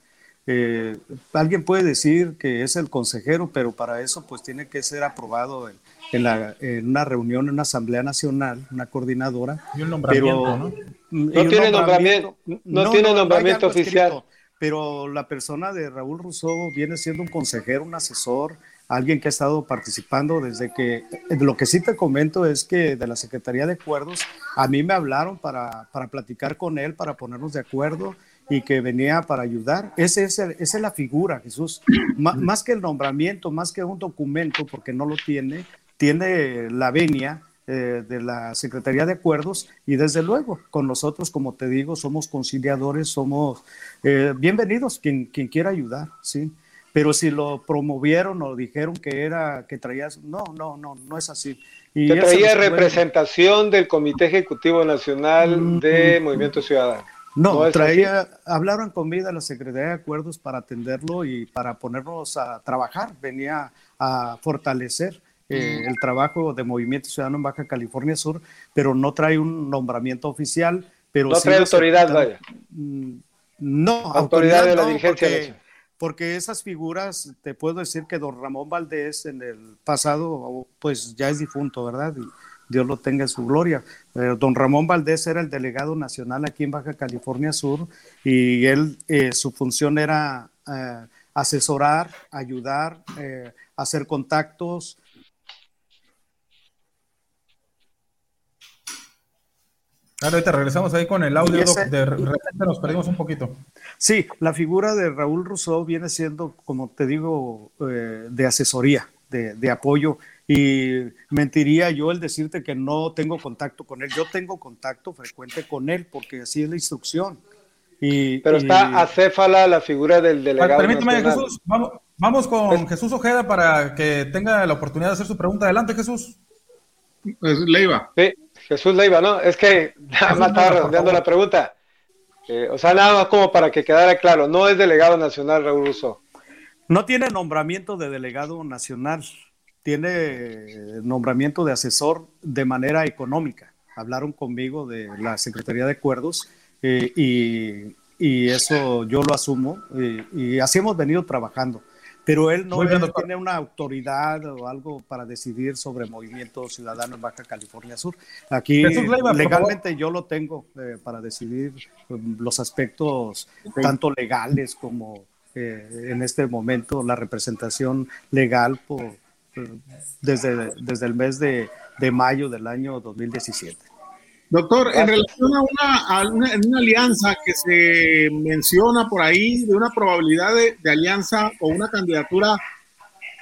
alguien puede decir que es el consejero, pero para eso pues tiene que ser aprobado en, una reunión, en una asamblea nacional, una coordinadora. Y un nombramiento, ¿no? No tiene nombramiento, no, tiene nombramiento oficial pero la persona de Raúl Rousseau viene siendo un consejero, un asesor, alguien que ha estado participando desde que, lo que sí te comento es que de la Secretaría de Acuerdos, a mí me hablaron para, para platicar con él, para ponernos de acuerdo y que venía para ayudar. Ese, esa es la figura, Jesús. más que el nombramiento, más que un documento, porque no lo tiene, tiene la venia eh, de la Secretaría de Acuerdos y desde luego con nosotros, como te digo, somos conciliadores, somos eh, bienvenidos quien, quien quiera ayudar, ¿sí? Pero si lo promovieron o dijeron que era, que traías, no, no, no, no es así. Y que traía representación del Comité Ejecutivo Nacional mm, de mm, Movimiento Ciudadano. No, traía, hablaron conmigo a la Secretaría de Acuerdos para atenderlo y para ponernos a trabajar, venía a fortalecer eh, el trabajo de Movimiento Ciudadano en Baja California Sur, pero no trae un nombramiento oficial. Pero no trae autoridad, vaya. Mm, no, autoridad, de la dirigencia. Porque, porque, esas figuras, te puedo decir que don Ramón Valdés en el pasado, pues ya es difunto, ¿verdad? Y Dios lo tenga en su gloria. don Ramón Valdés era el delegado nacional aquí en Baja California Sur y él, eh, su función era eh, asesorar, ayudar, hacer contactos, Ahorita regresamos ahí con el audio, de repente nos perdimos un poquito. Sí, la figura de Raúl Rousseau viene siendo, como te digo, eh, de asesoría, de, apoyo. Y mentiría yo el decirte que no tengo contacto con él. Yo tengo contacto frecuente con él porque así es la instrucción. Y, Pero está acéfala la figura del delegado. Permítame, Jesús, vamos, con Jesús Ojeda para que tenga la oportunidad de hacer su pregunta. Adelante, Jesús. Pues, Leiva. Sí. Jesús Leiva, ¿no? Es que nada más estaba redondeando la pregunta. Eh, o sea, nada más como para que quedara claro, no es delegado nacional Raúl Russo. No tiene nombramiento de delegado nacional, tiene nombramiento de asesor de manera económica. Hablaron conmigo de la Secretaría de Acuerdos eh, y, eso yo lo asumo eh, y así hemos venido trabajando pero él no tiene una autoridad o algo para decidir sobre movimiento ciudadano en Baja California Sur. Aquí legalmente yo lo tengo eh, para decidir um, los aspectos tanto legales como eh, en este momento la representación legal por, eh, desde, desde el mes de, de mayo del año 2017. Doctor, en relación a una, alianza que se menciona por ahí, de una probabilidad de, alianza o una candidatura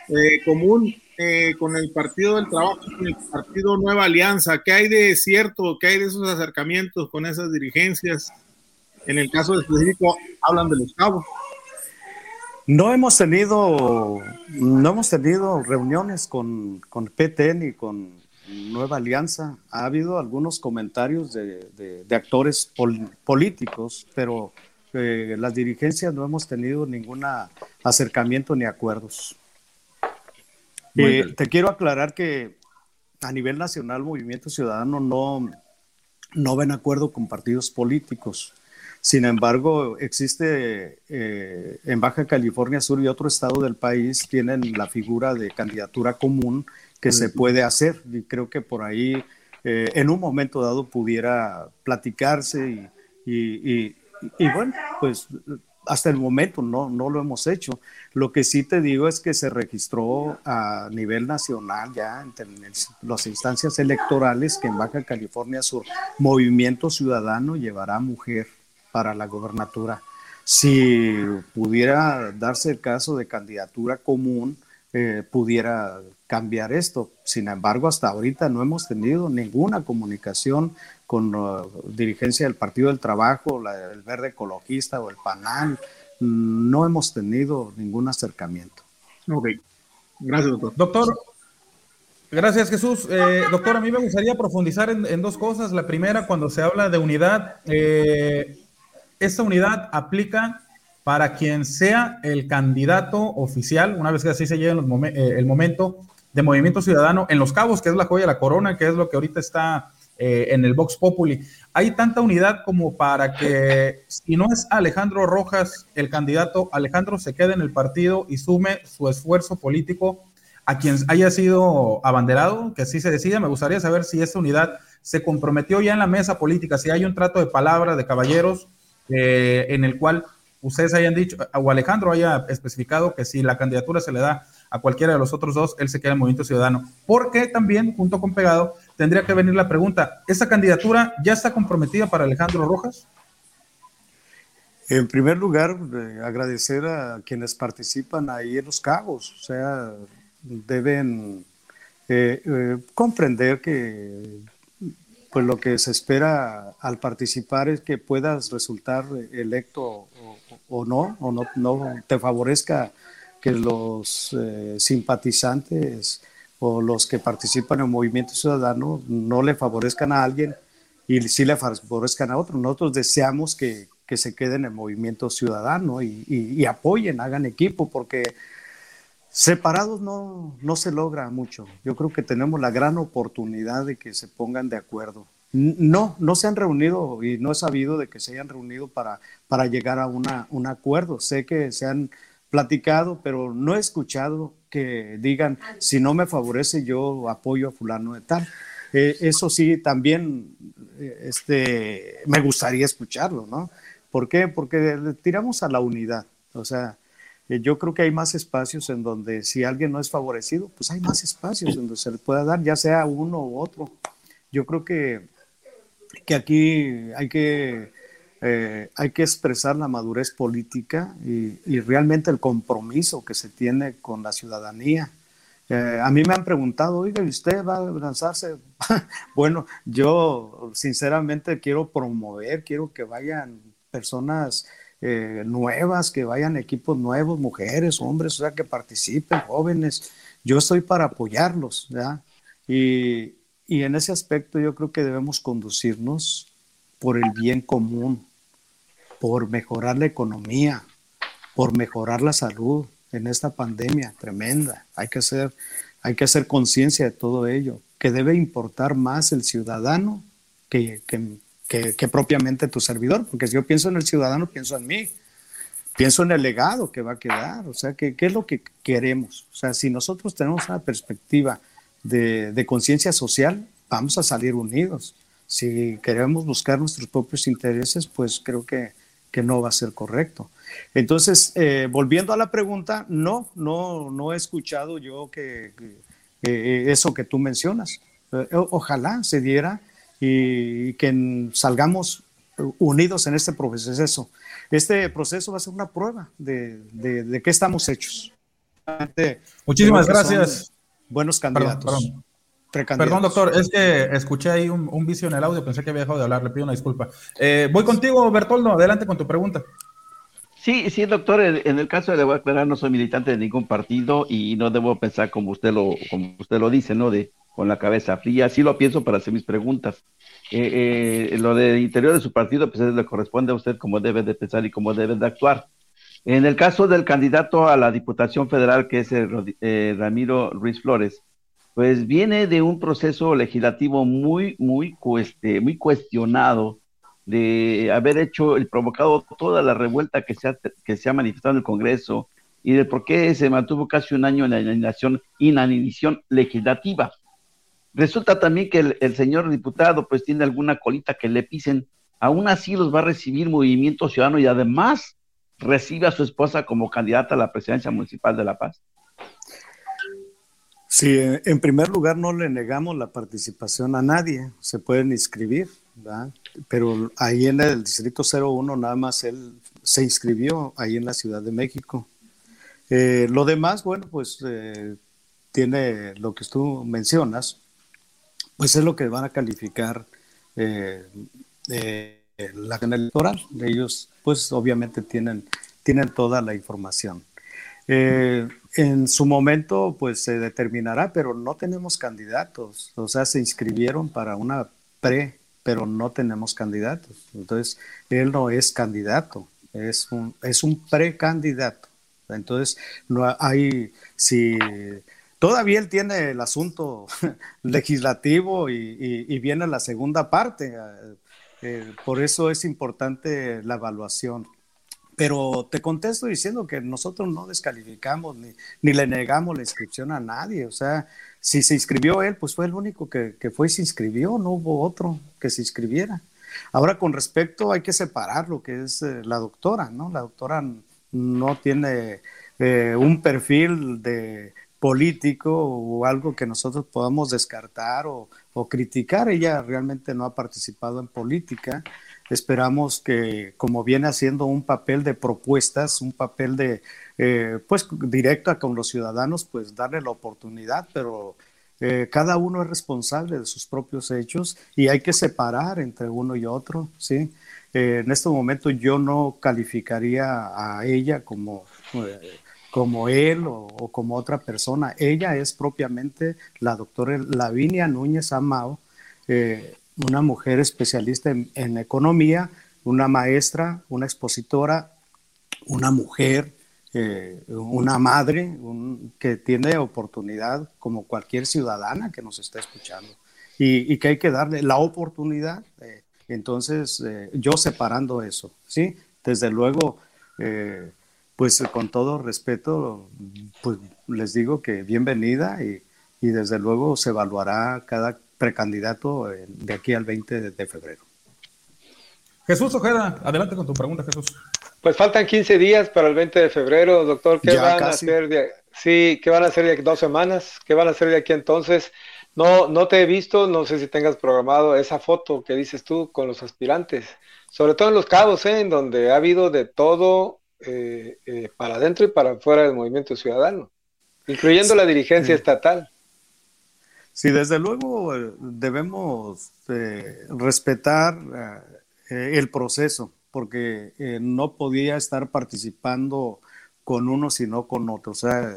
eh, común eh, con el Partido del Trabajo, con el Partido Nueva Alianza, ¿qué hay de cierto? ¿Qué hay de esos acercamientos con esas dirigencias? En el caso específico, hablan de los cabos. No hemos tenido, no hemos tenido reuniones con, con PT ni con Nueva Alianza. Ha habido algunos comentarios de, actores políticos, pero eh, las dirigencias no hemos tenido ningún acercamiento ni acuerdos. Eh, te quiero aclarar que a nivel nacional Movimiento Ciudadano no, no ven acuerdo con partidos políticos. Sin embargo, existe eh, en Baja California Sur y otro estado del país tienen la figura de candidatura común que se puede hacer. Y creo que por ahí eh, en un momento dado pudiera platicarse y, y, bueno, pues hasta el momento no, no lo hemos hecho. Lo que sí te digo es que se registró a nivel nacional ya en, las instancias electorales que en Baja California Sur Movimiento Ciudadano llevará mujer para la gobernatura. Si pudiera darse el caso de candidatura común, eh, pudiera cambiar esto. Sin embargo, hasta ahorita no hemos tenido ninguna comunicación con uh, dirigencia del Partido del Trabajo, el Verde Ecologista o el PANAL. No hemos tenido ningún acercamiento. Ok. Gracias, doctor. Doctor, gracias, Jesús. Eh, doctor, a mí me gustaría profundizar en, dos cosas. La primera, cuando se habla de unidad, eh, esta unidad aplica para quien sea el candidato oficial, una vez que así se llegue eh, el momento de Movimiento Ciudadano en Los Cabos, que es la joya de la corona, que es lo que ahorita está eh, en el Vox Populi. Hay tanta unidad como para que, si no es Alejandro Rojas el candidato, Alejandro se quede en el partido y sume su esfuerzo político a quien haya sido abanderado, que así se decida. Me gustaría saber si esta unidad se comprometió ya en la mesa política, si hay un trato de palabra de caballeros eh, en el cual ustedes hayan dicho, o Alejandro haya especificado que si la candidatura se le da a cualquiera de los otros dos, él se queda en Movimiento Ciudadano. Porque también, junto con Pegado, tendría que venir la pregunta, ¿esa candidatura ya está comprometida para Alejandro Rojas? En primer lugar, eh, agradecer a quienes participan ahí en los cabos, o sea, deben eh, eh, comprender que pues lo que se espera al participar es que puedas resultar electo o, no, o no, no, te favorezca que los eh, simpatizantes o los que participan en el movimiento ciudadano no le favorezcan a alguien y sí le favorezcan a otro. Nosotros deseamos que, que se queden en el movimiento ciudadano y, y, apoyen, hagan equipo, porque separados no, no se logra mucho. Yo creo que tenemos la gran oportunidad de que se pongan de acuerdo. No, no se han reunido y no he sabido de que se hayan reunido para, para llegar a una, un acuerdo. Sé que se han platicado, pero no he escuchado que digan, si no me favorece, yo apoyo a fulano de tal. Eh, eso sí, también eh, este, me gustaría escucharlo, ¿no? ¿Por qué? Porque tiramos a la unidad. O sea, yo creo que hay más espacios en donde si alguien no es favorecido, pues hay más espacios en donde se le pueda dar, ya sea uno u otro. Yo creo que que aquí hay que, eh, hay que expresar la madurez política y, realmente el compromiso que se tiene con la ciudadanía. Eh, a mí me han preguntado, oiga, ¿y usted va a lanzarse? bueno, yo sinceramente quiero promover, quiero que vayan personas eh, nuevas, que vayan equipos nuevos, mujeres, hombres, o sea, que participen, jóvenes. Yo estoy para apoyarlos, ¿ya? Y, y en ese aspecto yo creo que debemos conducirnos por el bien común, por mejorar la economía, por mejorar la salud en esta pandemia tremenda. Hay que hacer, hay que hacer conciencia de todo ello, que debe importar más el ciudadano que, que, propiamente tu servidor, porque si yo pienso en el ciudadano, pienso en mí, pienso en el legado que va a quedar, o sea, ¿qué, qué es lo que queremos? O sea, si nosotros tenemos una perspectiva de, conciencia social, vamos a salir unidos. Si queremos buscar nuestros propios intereses, pues creo que, que no va a ser correcto. Entonces, eh, volviendo a la pregunta, no, no, no he escuchado yo que, eso que tú mencionas. Eh, ojalá se diera y, que salgamos unidos en este proceso. Este proceso va a ser una prueba de, de, qué estamos hechos. Muchísimas gracias buenos candidatos. Perdón, doctor, es que escuché ahí un, vicio en el audio, pensé que había dejado de hablar, le pido una disculpa. Eh, voy contigo, Bertoldo, adelante con tu pregunta. Sí, sí, doctor, en el caso de le voy a aclarar, no soy militante de ningún partido y no debo pensar como usted lo, como usted lo dice, ¿no? De con la cabeza fría, sí lo pienso para hacer mis preguntas. Eh, eh, lo de interior de su partido, pues le corresponde a usted cómo debe de pensar y cómo debe de actuar. En el caso del candidato a la Diputación Federal, que es eh, Ramiro Ruiz Flores, pues viene de un proceso legislativo muy, muy, muy cuestionado de haber hecho y provocado toda la revuelta que se ha, que se ha manifestado en el Congreso y de por qué se mantuvo casi un año en la inanición, inanición legislativa. Resulta también que el, señor diputado pues tiene alguna colita que le pisen, aún así los va a recibir Movimiento Ciudadano y además recibe a su esposa como candidata a la presidencia municipal de La Paz. Sí, en primer lugar no le negamos la participación a nadie, se pueden inscribir, ¿verdad? pero ahí en el Distrito 01 nada más él se inscribió ahí en la Ciudad de México. Eh, lo demás, bueno, pues eh, tiene lo que tú mencionas, pues es lo que van a calificar eh, la electoral. Ellos, pues obviamente tienen, tienen toda la información. Eh, en su momento, pues se determinará, pero no tenemos candidatos. O sea, se inscribieron para una pre, pero no tenemos candidatos. Entonces, él no es candidato, es un, es un precandidato. Entonces, no hay, si todavía él tiene el asunto legislativo y, viene la segunda parte. Eh, por eso es importante la evaluación. Pero te contesto diciendo que nosotros no descalificamos ni, ni, le negamos la inscripción a nadie. O sea, si se inscribió él, pues fue el único que, fue y se inscribió, no hubo otro que se inscribiera. Ahora, con respecto, hay que separar lo que es eh, la doctora, ¿no? La doctora no tiene eh, un perfil de político o algo que nosotros podamos descartar o, o criticar. Ella realmente no ha participado en política Esperamos que, como viene haciendo un papel de propuestas, un papel de, eh, pues, directo con los ciudadanos, pues darle la oportunidad, pero eh, cada uno es responsable de sus propios hechos y hay que separar entre uno y otro, ¿sí? Eh, en este momento yo no calificaría a ella como, como él o, o, como otra persona. Ella es propiamente la doctora Lavinia Núñez Amao, una mujer especialista en, economía, una maestra, una expositora, una mujer, eh, una madre que tiene oportunidad como cualquier ciudadana que nos está escuchando y, que hay que darle la oportunidad. Eh, entonces, eh, yo separando eso, ¿sí? Desde luego, pues con todo respeto, pues les digo que bienvenida y, y desde luego se evaluará cada precandidato de aquí al 20 de febrero. Jesús Ojeda, adelante con tu pregunta, Jesús. Pues faltan 15 días para el 20 de febrero, doctor. ¿Qué van a hacer de, sí, ¿qué van a hacer de aquí dos semanas? ¿Qué van a hacer de aquí entonces? No, no te he visto, no sé si tengas programado esa foto que dices tú con los aspirantes, sobre todo en los cabos, ¿eh? en donde ha habido de todo eh, para adentro y para afuera del movimiento ciudadano, incluyendo la dirigencia estatal. Sí, desde luego eh, debemos eh, respetar eh, el proceso, porque no podía estar participando con uno sino con otro. O sea,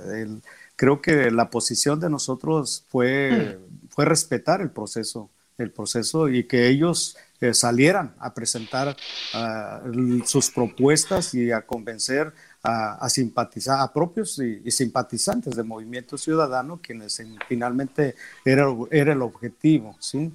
creo que la posición de nosotros fue, fue respetar el proceso, el proceso y que ellos salieran a presentar ah, sus propuestas y a convencer a, simpatizar, a propios y, simpatizantes del movimiento ciudadano, quienes finalmente era, era el objetivo, ¿sí?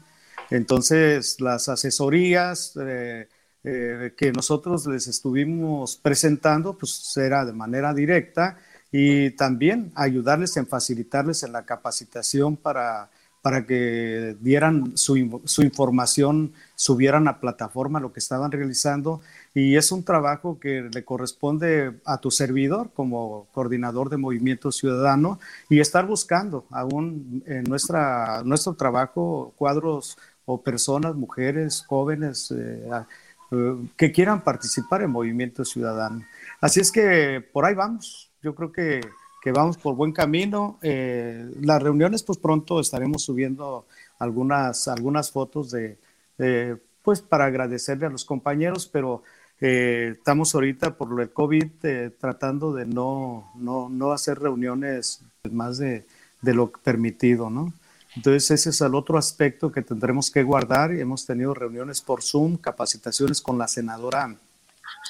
Entonces, las asesorías eh, eh, que nosotros les estuvimos presentando, pues era de manera directa y también ayudarles en facilitarles en la capacitación para para que dieran su, su, información, subieran a plataforma lo que estaban realizando. Y es un trabajo que le corresponde a tu servidor como coordinador de Movimiento Ciudadano y estar buscando aún en nuestra, nuestro trabajo cuadros o personas, mujeres, jóvenes, eh, eh, que quieran participar en Movimiento Ciudadano. Así es que por ahí vamos. Yo creo que que vamos por buen camino. Eh, las reuniones, pues pronto estaremos subiendo algunas, algunas fotos de, pues para agradecerle a los compañeros, pero eh, estamos ahorita por el COVID eh, tratando de no, no, no, hacer reuniones más de, de lo permitido, ¿no? Entonces ese es el otro aspecto que tendremos que guardar. Hemos tenido reuniones por Zoom, capacitaciones con la senadora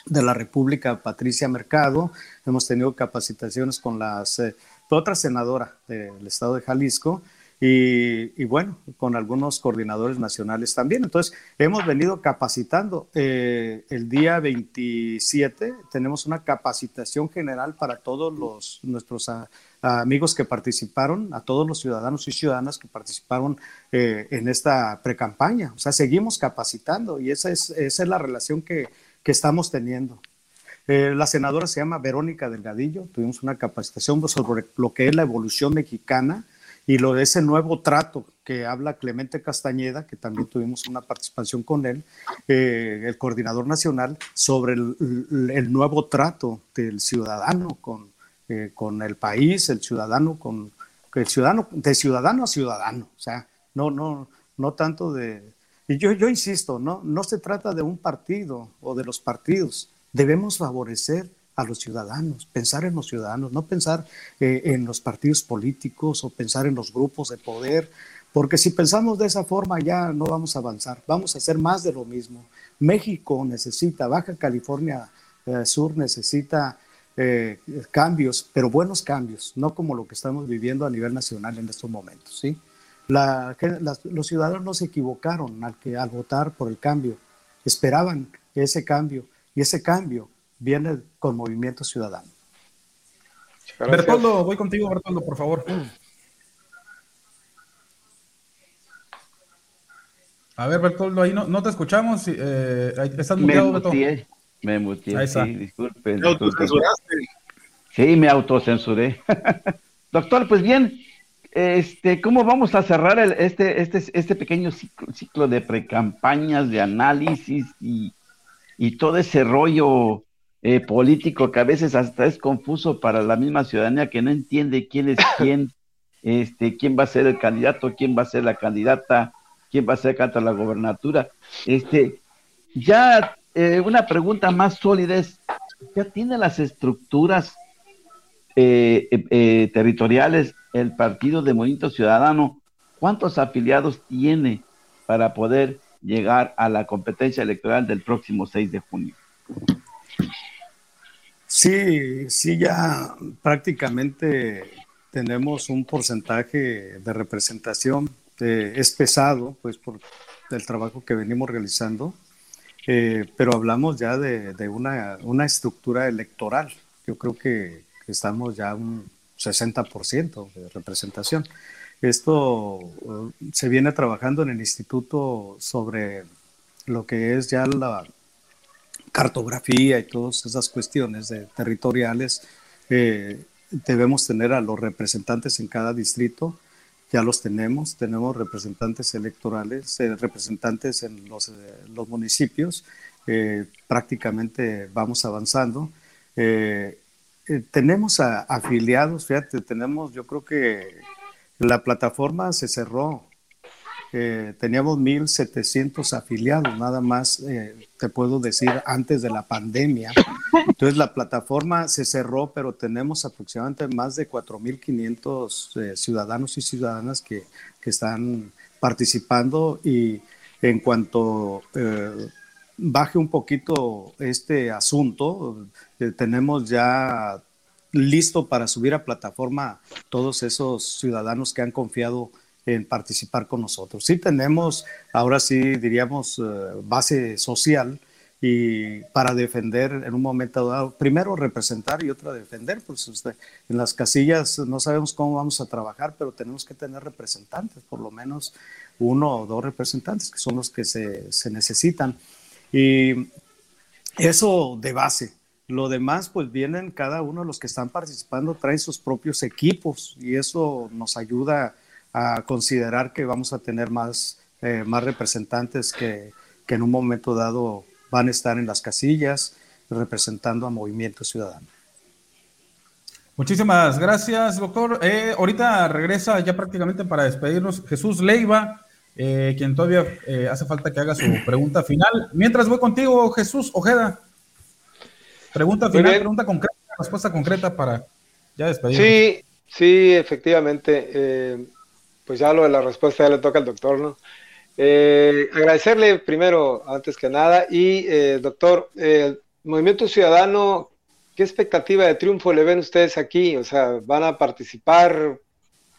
de la República, Patricia Mercado. Hemos tenido capacitaciones con las, eh, otra senadora del estado de Jalisco y, bueno, con algunos coordinadores nacionales también. Entonces, hemos venido capacitando. Eh, el día 27 tenemos una capacitación general para todos los, nuestros amigos que participaron, a todos los ciudadanos y ciudadanas que participaron eh, en esta precampaña. O sea, seguimos capacitando y esa es, esa es la relación que, que estamos teniendo. Eh, la senadora se llama Verónica Delgadillo, tuvimos una capacitación sobre lo que es la evolución mexicana y lo de ese nuevo trato que habla Clemente Castañeda, que también tuvimos una participación con él, eh, el coordinador nacional, sobre el, nuevo trato del ciudadano con, eh, con el país, el ciudadano con el ciudadano, de ciudadano a ciudadano, o sea, no, no, no tanto de... Y yo, yo insisto, ¿no? se trata de un partido o de los partidos, debemos favorecer a los ciudadanos, pensar en los ciudadanos, no pensar eh, en los partidos políticos o pensar en los grupos de poder, porque si pensamos de esa forma ya no vamos a avanzar, vamos a hacer más de lo mismo. México necesita, Baja California eh, Sur necesita eh, cambios, pero buenos cambios, no como lo que estamos viviendo a nivel nacional en estos momentos. ¿sí? Los ciudadanos no se equivocaron al, que, al votar por el cambio, esperaban ese cambio y ese cambio viene con Movimiento Ciudadano. Bertoldo, voy contigo, Bertoldo, por favor. A ver, Bertoldo, ahí no, no te escuchamos. Eh, ¿Estás muteado, me me muteé, sí, disculpen. ¿Me autocensuraste? Sí, me autocensuré. Doctor, pues bien, este, ¿cómo vamos a cerrar el, este, este, este pequeño ciclo, ciclo de precampañas, de análisis y, y todo ese rollo eh, político que a veces hasta es confuso para la misma ciudadanía que no entiende quién es quién, este, quién va a ser el candidato, quién va a ser la candidata, quién va a ser canta la gobernatura. Este, ya eh, una pregunta más sólida es, ¿ya tiene las estructuras eh, territoriales el Partido de Movimiento Ciudadano? ¿Cuántos afiliados tiene para poder llegar a la competencia electoral del próximo 6 de junio? Sí, sí, ya prácticamente tenemos un porcentaje de representación. es pesado, pues, por el trabajo que venimos realizando, eh, pero hablamos ya de, una, una, estructura electoral. Yo creo que, estamos ya un 60% de representación. Esto uh, se viene trabajando en el instituto sobre lo que es ya la cartografía y todas esas cuestiones de territoriales, eh, debemos tener a los representantes en cada distrito, ya los tenemos, tenemos representantes electorales, eh, representantes en eh, los municipios, prácticamente vamos avanzando. Tenemos afiliados, fíjate, tenemos, yo creo que la plataforma se cerró eh, teníamos 1.700 afiliados, nada más eh, te puedo decir antes de la pandemia. Entonces la plataforma se cerró, pero tenemos aproximadamente más de 4.500 eh, ciudadanos y ciudadanas que, que, están participando y en cuanto baje un poquito este asunto, tenemos ya listo para subir a plataforma todos esos ciudadanos que han confiado en participar con nosotros. Sí tenemos, ahora sí diríamos, eh, base social y para defender en un momento dado, primero representar y otra defender, pues usted, en las casillas no sabemos cómo vamos a trabajar, pero tenemos que tener representantes, por lo menos uno o dos representantes, que son los que se, se necesitan. Y eso de base. Lo demás, pues vienen cada uno de los que están participando, traen sus propios equipos y eso nos ayuda a considerar que vamos a tener más, eh, más representantes que, que, en un momento dado van a estar en las casillas representando a Movimiento Ciudadano. Muchísimas gracias, doctor. Eh, ahorita regresa ya prácticamente para despedirnos Jesús Leiva, eh, quien todavía hace falta que haga su pregunta final. Mientras voy contigo, Jesús Ojeda. Pregunta final, pregunta concreta, respuesta concreta para ya despedirnos. Sí, sí, efectivamente pues ya lo de la respuesta ya le toca al doctor, ¿no? Eh, agradecerle primero, antes que nada, y eh, doctor, el Movimiento Ciudadano, ¿qué expectativa de triunfo le ven ustedes aquí? O sea, ¿van a participar?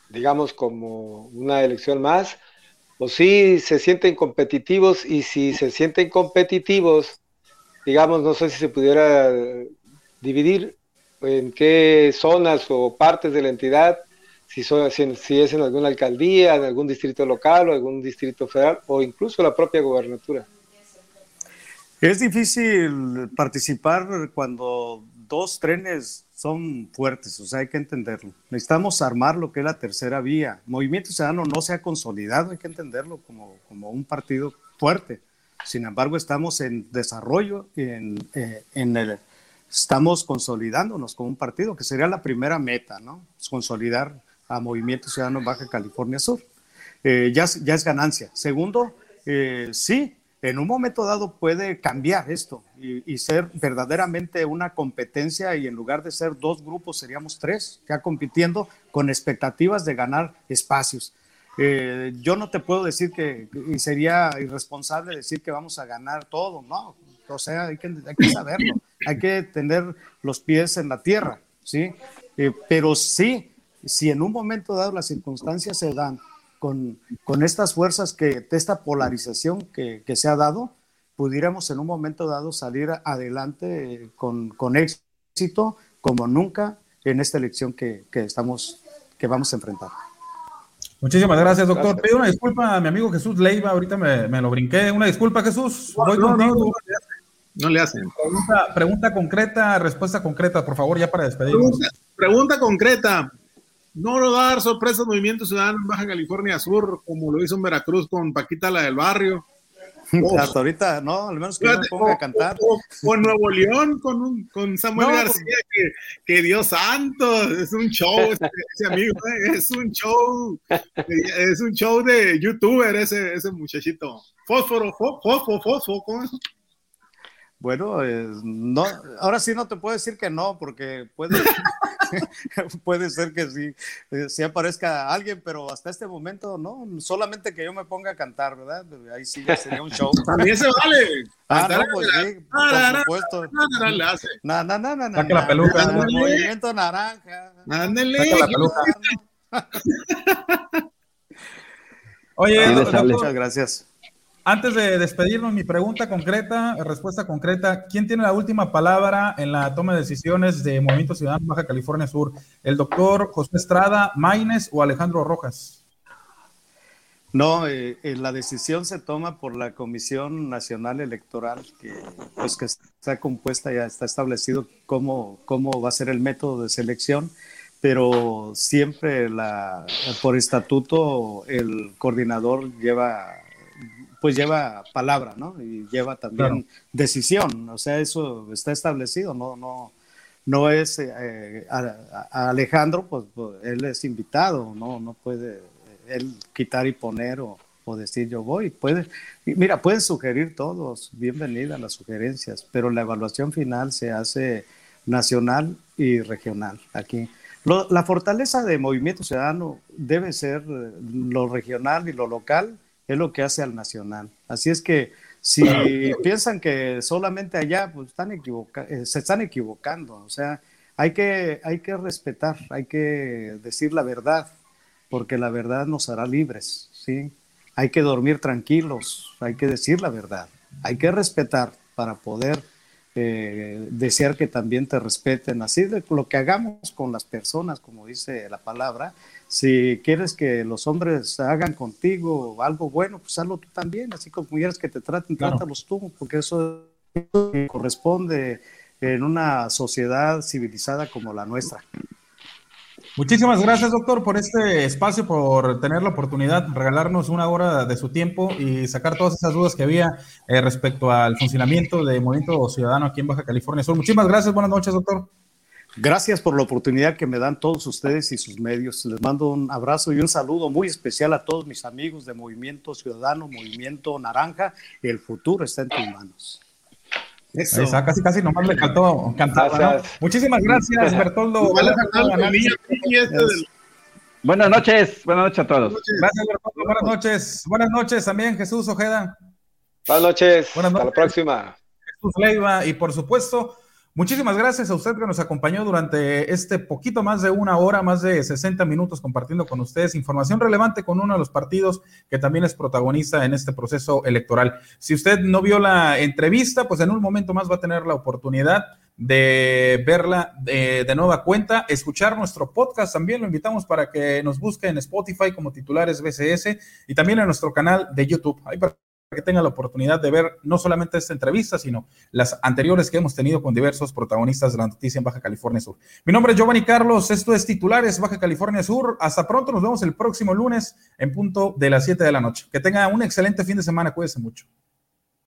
digamos, como una elección más, o si se sienten competitivos y si se sienten competitivos, digamos, no sé si se pudiera dividir en qué zonas o partes de la entidad, si, son, si es en alguna alcaldía, en algún distrito local o algún distrito federal o incluso la propia gobernatura. Es difícil participar cuando dos trenes son fuertes, o sea, hay que entenderlo. Necesitamos armar lo que es la tercera vía. Movimiento Ciudadano no se ha consolidado, hay que entenderlo como, como un partido fuerte. Sin embargo, estamos en desarrollo, en, eh, en el, estamos consolidándonos como un partido, que sería la primera meta, ¿no? Consolidar a Movimiento Ciudadano Baja California Sur. Eh, ya, ya es ganancia. Segundo, eh, sí, en un momento dado puede cambiar esto y, ser verdaderamente una competencia y en lugar de ser dos grupos seríamos tres, ya compitiendo con expectativas de ganar espacios. Eh, yo no te puedo decir que, y sería irresponsable decir que vamos a ganar todo, no, o sea, hay que, hay que saberlo, hay que tener los pies en la tierra, ¿sí? Eh, pero sí, si en un momento dado las circunstancias se dan con, con estas fuerzas, que, de esta polarización que, que, se ha dado, pudiéramos en un momento dado salir adelante con, con éxito como nunca en esta elección que, que, estamos, que vamos a enfrentar. Muchísimas gracias, doctor. Pido una disculpa a mi amigo Jesús Leiva, ahorita me, me lo brinqué. Una disculpa, Jesús. Voy no, contigo. No, le hacen. Pregunta, pregunta, concreta, respuesta concreta, por favor, ya para despedirnos. Pregunta, pregunta concreta no lo va a dar sorpresa Movimiento Ciudadano en Baja California Sur, como lo hizo en Veracruz con Paquita la del barrio. Hasta ahorita, no, al menos que no me ponga a cantar. O, Nuevo León con, un, con Samuel García, que, que, Dios santo, es un show ese, ese amigo, eh, es un show, es un show de youtuber ese, ese muchachito. Fósforo, fósforo, fósforo, ¿cómo es? Bueno, eh, no, ahora sí no te puedo decir que no, porque puede, puede ser que sí, eh, sí aparezca alguien, pero hasta este momento no, solamente que yo me ponga a cantar, ¿verdad? Ahí sí sería un show. También se vale. Ah, no, pues sí, por supuesto. No, no, no, no, no. Saca la peluca. Movimiento naranja. Ándale. Saca la peluca. Oye, muchas gracias. Antes de despedirnos, mi pregunta concreta, respuesta concreta, ¿quién tiene la última palabra en la toma de decisiones de Movimiento Ciudadano Baja California Sur? ¿El doctor José Estrada, Maines o Alejandro Rojas? No, eh, eh, la decisión se toma por la Comisión Nacional Electoral, que, pues, que está compuesta, ya está establecido cómo, cómo va a ser el método de selección, pero siempre la, por estatuto el coordinador lleva pues lleva palabra, ¿no? Y lleva también decisión, o sea, eso está establecido, no, no, no es eh, a, Alejandro, pues, pues, él es invitado, no, no puede él quitar y poner o, o decir yo voy, puede, mira, pueden sugerir todos, bienvenidas las sugerencias, pero la evaluación final se hace nacional y regional aquí. la fortaleza de Movimiento Ciudadano debe ser lo regional y lo local es lo que hace al Nacional. Así es que si piensan que solamente allá, pues están eh, se están equivocando. O sea, hay que, hay que respetar, hay que decir la verdad, porque la verdad nos hará libres, ¿sí? Hay que dormir tranquilos, hay que decir la verdad, hay que respetar para poder eh, desear que también te respeten. Así de lo que hagamos con las personas, como dice la palabra, si quieres que los hombres hagan contigo algo bueno, pues hazlo tú también, así como quieres que te traten, trátalos tú, porque eso corresponde en una sociedad civilizada como la nuestra. Muchísimas gracias, doctor, por este espacio, por tener la oportunidad de regalarnos una hora de su tiempo y sacar todas esas dudas que había eh, respecto al funcionamiento de Movimiento Ciudadano aquí en Baja California Sur. Muchísimas gracias, buenas noches, doctor. Gracias por la oportunidad que me dan todos ustedes y sus medios. Les mando un abrazo y un saludo muy especial a todos mis amigos de Movimiento Ciudadano, Movimiento Naranja. El futuro está en tus manos. Eso. casi, casi nomás le cantó cantar. Muchísimas gracias, Bertoldo. Buenas noches, buenas noches a todos. Gracias, Bertoldo. Buenas noches. Buenas noches también, Jesús Ojeda. Buenas noches. Buenas noches. Hasta la próxima. Jesús Leiva y por supuesto Muchísimas gracias a usted que nos acompañó durante este poquito más de una hora, más de 60 minutos compartiendo con ustedes información relevante con uno de los partidos que también es protagonista en este proceso electoral. Si usted no vio la entrevista, pues en un momento más va a tener la oportunidad de verla de, nueva cuenta, escuchar nuestro podcast también, lo invitamos para que nos busque en Spotify como titulares BCS y también en nuestro canal de YouTube. Ahí que tenga la oportunidad de ver no solamente esta entrevista, sino las anteriores que hemos tenido con diversos protagonistas de la noticia en Baja California Sur. Mi nombre es Giovanni Carlos, esto es Titulares Baja California Sur. Hasta pronto, nos vemos el próximo lunes en punto de las 7 de la noche. Que tenga un excelente fin de semana, cuídese mucho.